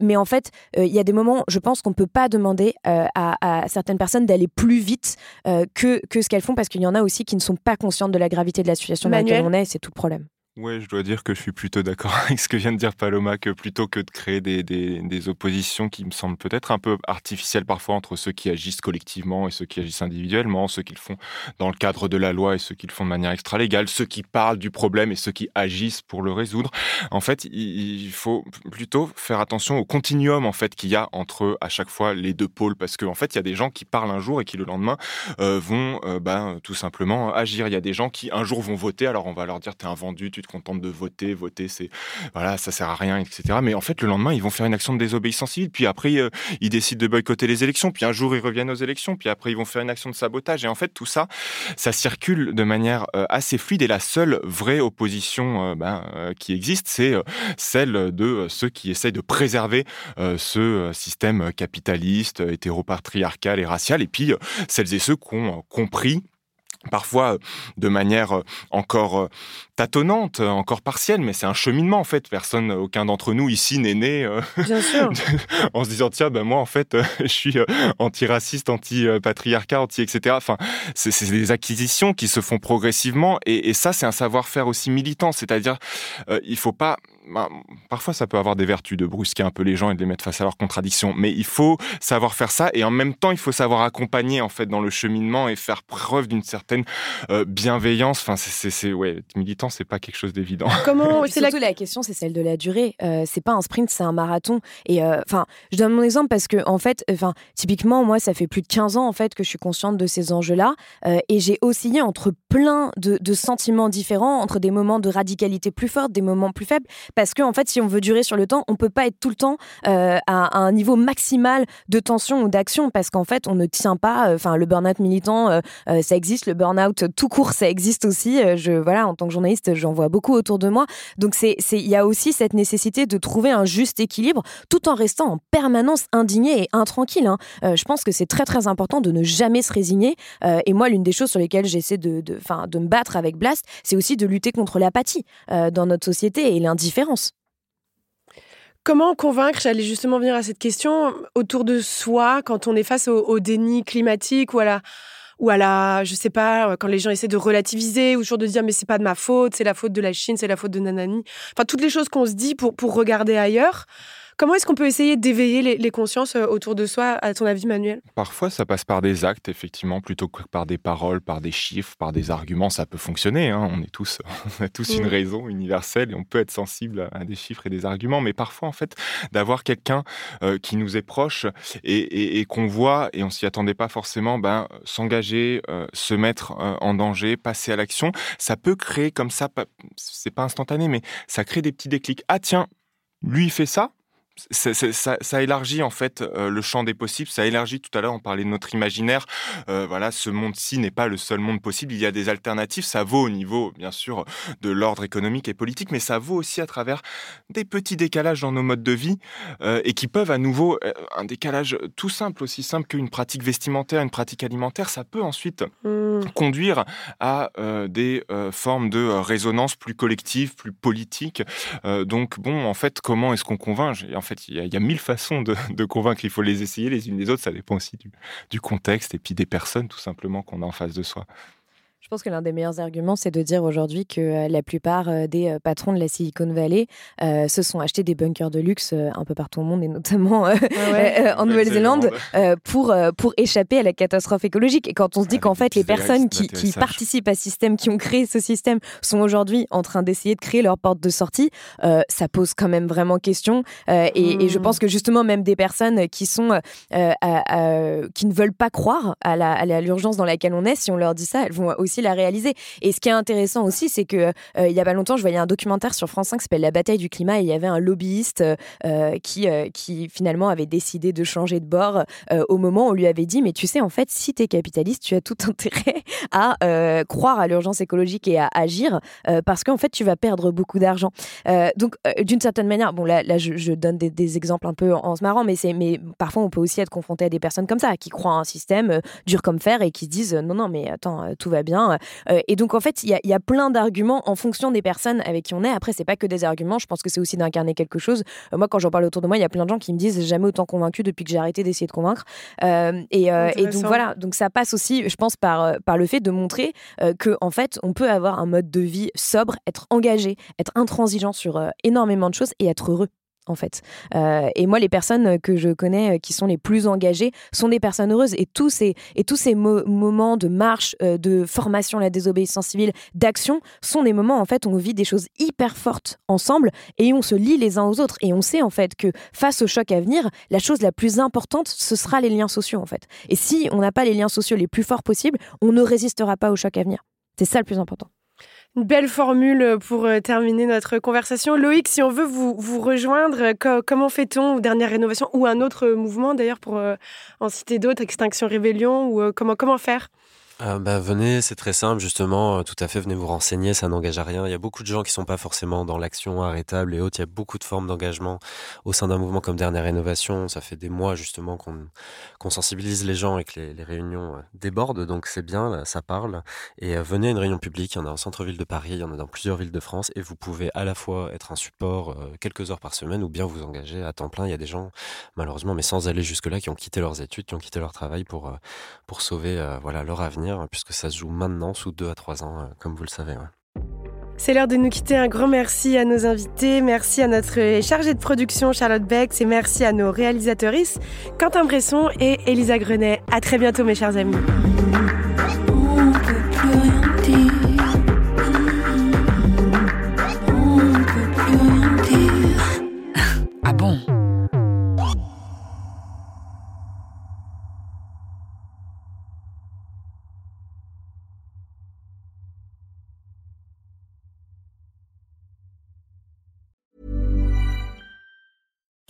mais en fait, il y a des moments, je pense qu'on peut pas demander à, certaines personnes d'aller plus vite que, que ce qu'elles font parce qu'il y en a aussi qui ne sont pas conscientes de la gravité de la situation dans laquelle on est, c'est tout le problème. Ouais, je dois dire que je suis plutôt d'accord <laughs> avec ce que vient de dire Paloma, que plutôt que de créer des, des, des oppositions qui me semblent peut-être un peu artificielles parfois entre ceux qui agissent collectivement et ceux qui agissent individuellement, ceux qui le font dans le cadre de la loi et ceux qui le font de manière extra-légale, ceux qui parlent du problème et ceux qui agissent pour le résoudre. En fait, il faut plutôt faire attention au continuum en fait qu'il y a entre à chaque fois les deux pôles, parce qu'en en fait, il y a des gens qui parlent un jour et qui le lendemain euh, vont euh, ben, tout simplement agir. Il y a des gens qui un jour vont voter, alors on va leur dire t'es un vendu, tu contente de voter, voter c'est voilà, ça sert à rien, etc. Mais en fait, le lendemain, ils vont faire une action de désobéissance civile, puis après, euh, ils décident de boycotter les élections, puis un jour, ils reviennent aux élections, puis après, ils vont faire une action de sabotage. Et en fait, tout ça, ça circule de manière euh, assez fluide. Et la seule vraie opposition euh, ben, qui existe, c'est celle de ceux qui essayent de préserver ce système capitaliste, hétéropatriarcal et racial, et puis celles et ceux qui ont compris parfois euh, de manière euh, encore euh, tâtonnante, encore partielle, mais c'est un cheminement en fait. Personne, aucun d'entre nous ici n'est né <laughs> en se disant tiens ben moi en fait <laughs> je suis antiraciste, anti-patriarcat, anti etc. Enfin c'est des acquisitions qui se font progressivement et, et ça c'est un savoir-faire aussi militant, c'est-à-dire il faut pas bah, parfois ça peut avoir des vertus de brusquer un peu les gens et de les mettre face à leurs contradictions, mais il faut savoir faire ça et en même temps il faut savoir accompagner en fait dans le cheminement et faire preuve d'une certaine euh, bienveillance. Enfin, c'est ouais, militant, c'est pas quelque chose d'évident. <laughs> Comment c'est la... la question, c'est celle de la durée. Euh, c'est pas un sprint, c'est un marathon. Et euh, enfin, je donne mon exemple parce que en fait, enfin, typiquement moi, ça fait plus de 15 ans en fait que je suis consciente de ces enjeux-là et j'ai oscillé entre plein de, sentiments différents, entre des moments de radicalité plus forte, des moments plus faibles parce que en fait, si on veut durer sur le temps, on peut pas être tout le temps euh, à, un niveau maximal de tension ou d'action, parce qu'en fait, on ne tient pas. Euh, enfin, le burn-out militant, euh, ça existe. Le burn-out tout court, ça existe aussi. je voilà, en tant que journaliste, j'en vois beaucoup autour de moi. Donc c'est il y a aussi cette nécessité de trouver un juste équilibre, tout en restant en permanence indigné et intranquille. Hein. je pense que c'est très très important de ne jamais se résigner. et moi, l'une des choses sur lesquelles j'essaie de, de, de me battre avec Blast, c'est aussi de lutter contre l'apathie dans notre société et l'indifférence Comment convaincre, j'allais justement venir à cette question, autour de soi quand on est face au, déni climatique ou à la ou à la, je sais pas, quand les gens essaient de relativiser ou toujours de dire mais c'est pas de ma faute, c'est la faute de la Chine, c'est la faute de Nanani. Enfin, toutes les choses qu'on se dit pour, pour regarder ailleurs. Comment est-ce qu'on peut essayer d'éveiller les, consciences euh, autour de soi, à ton avis, Manuel? Parfois, ça passe par des actes, effectivement, plutôt que par des paroles, par des chiffres, par des arguments. Ça peut fonctionner. Hein. On est tous, <laughs> on a tous une raison universelle et on peut être sensible à des chiffres et des arguments. Mais parfois, en fait, d'avoir quelqu'un euh, qui nous est proche et, qu'on voit et on s'y attendait pas forcément, ben, s'engager, euh, se mettre en danger, passer à l'action, ça peut créer comme ça. C'est pas instantané, mais ça crée des petits déclics. Ah tiens, lui il fait ça, ça, ça, élargit en fait euh, le champ des possibles. Ça élargit. Tout à l'heure, on parlait de notre imaginaire. Euh, voilà, ce monde-ci n'est pas le seul monde possible. Il y a des alternatives. Ça vaut au niveau, bien sûr, de l'ordre économique et politique, mais ça vaut aussi à travers des petits décalages dans nos modes de vie euh, et qui peuvent à nouveau un décalage tout simple, aussi simple qu'une pratique vestimentaire, une pratique alimentaire. Ça peut ensuite mmh. conduire à des formes de résonance plus collectives, plus politiques. donc bon, en fait, comment est-ce qu'on convainc? Fait, il y, a mille façons de, convaincre. Il faut les essayer les unes les autres. Ça dépend aussi du contexte et puis des personnes, tout simplement, qu'on a en face de soi. Je pense que l'un des meilleurs arguments, c'est de dire aujourd'hui que euh, la plupart euh, des euh, patrons de la Silicon Valley se sont achetés des bunkers de luxe un peu partout au monde et notamment ah <laughs> en Nouvelle-Zélande pour, pour échapper à la catastrophe écologique. Et quand on se dit qu'en fait, les personnes qui, qui participent à ce système, qui ont créé ce système, sont aujourd'hui en train d'essayer de créer leur porte de sortie, ça pose quand même vraiment question. Et, et, je pense mmh. que justement, même des personnes qui sont qui ne veulent pas croire à l'urgence dans laquelle on est, si on leur dit ça, elles vont aussi la réaliser. Et ce qui est intéressant aussi, c'est que euh, il y a pas longtemps, je voyais un documentaire sur France 5 qui s'appelle La bataille du climat et il y avait un lobbyiste euh, qui, euh, qui finalement avait décidé de changer de bord au moment où on lui avait dit mais tu sais en fait si tu es capitaliste, tu as tout <laughs> intérêt à croire à l'urgence écologique et à agir parce qu'en fait tu vas perdre beaucoup d'argent. donc d'une certaine manière, bon là, je, donne des, exemples un peu en, se marrant, mais mais parfois on peut aussi être confronté à des personnes comme ça qui croient à un système dur comme fer et qui disent non non mais attends tout va bien euh, et donc, en fait, il y, a, plein d'arguments en fonction des personnes avec qui on est. Après, c'est pas que des arguments. Je pense que c'est aussi d'incarner quelque chose. Euh, moi, quand j'en parle autour de moi, il y a plein de gens qui me disent jamais autant convaincu depuis que j'ai arrêté d'essayer de convaincre. Euh, et, donc, voilà. Donc, ça passe aussi, je pense, par, par le fait de montrer que, en fait, on peut avoir un mode de vie sobre, être engagé, être intransigeant sur énormément de choses et être heureux en fait. Euh, et moi, les personnes que je connais euh, qui sont les plus engagées sont des personnes heureuses. Et tous ces, et tous ces moments de marche, euh, de formation la désobéissance civile, d'action, sont des moments, en fait, où on vit des choses hyper fortes ensemble et on se lie les uns aux autres. Et on sait, en fait, que face au choc à venir, la chose la plus importante, ce sera les liens sociaux, en fait. Et si on n'a pas les liens sociaux les plus forts possibles, on ne résistera pas au choc à venir. C'est ça le plus important. Une belle formule pour euh, terminer notre conversation. Loïc, si on veut vous, rejoindre, comment fait-on Dernière rénovation ou un autre mouvement d'ailleurs pour euh, en citer d'autres, Extinction Rébellion ou euh, comment, comment faire? Euh, bah, venez, c'est très simple, justement, euh, tout à fait, venez vous renseigner, ça n'engage à rien. Il y a beaucoup de gens qui sont pas forcément dans l'action arrêtable et autres. Il y a beaucoup de formes d'engagement au sein d'un mouvement comme Dernière Rénovation. Ça fait des mois, justement, qu'on qu'on sensibilise les gens et que les, réunions euh, débordent. Donc, c'est bien, là, ça parle. Et venez à une réunion publique. Il y en a en centre-ville de Paris, il y en a dans plusieurs villes de France. Et vous pouvez à la fois être un support quelques heures par semaine ou bien vous engager à temps plein. Il y a des gens, malheureusement, mais sans aller jusque-là, qui ont quitté leurs études, qui ont quitté leur travail pour, pour sauver voilà, leur avenir puisque ça se joue maintenant, sous deux à trois ans, euh, comme vous le savez. C'est l'heure de nous quitter. Un grand merci à nos invités. Merci à notre chargée de production Charlotte Bex et merci à nos réalisatrices Quentin Bresson et Elisa Grenet. À très bientôt mes chers amis.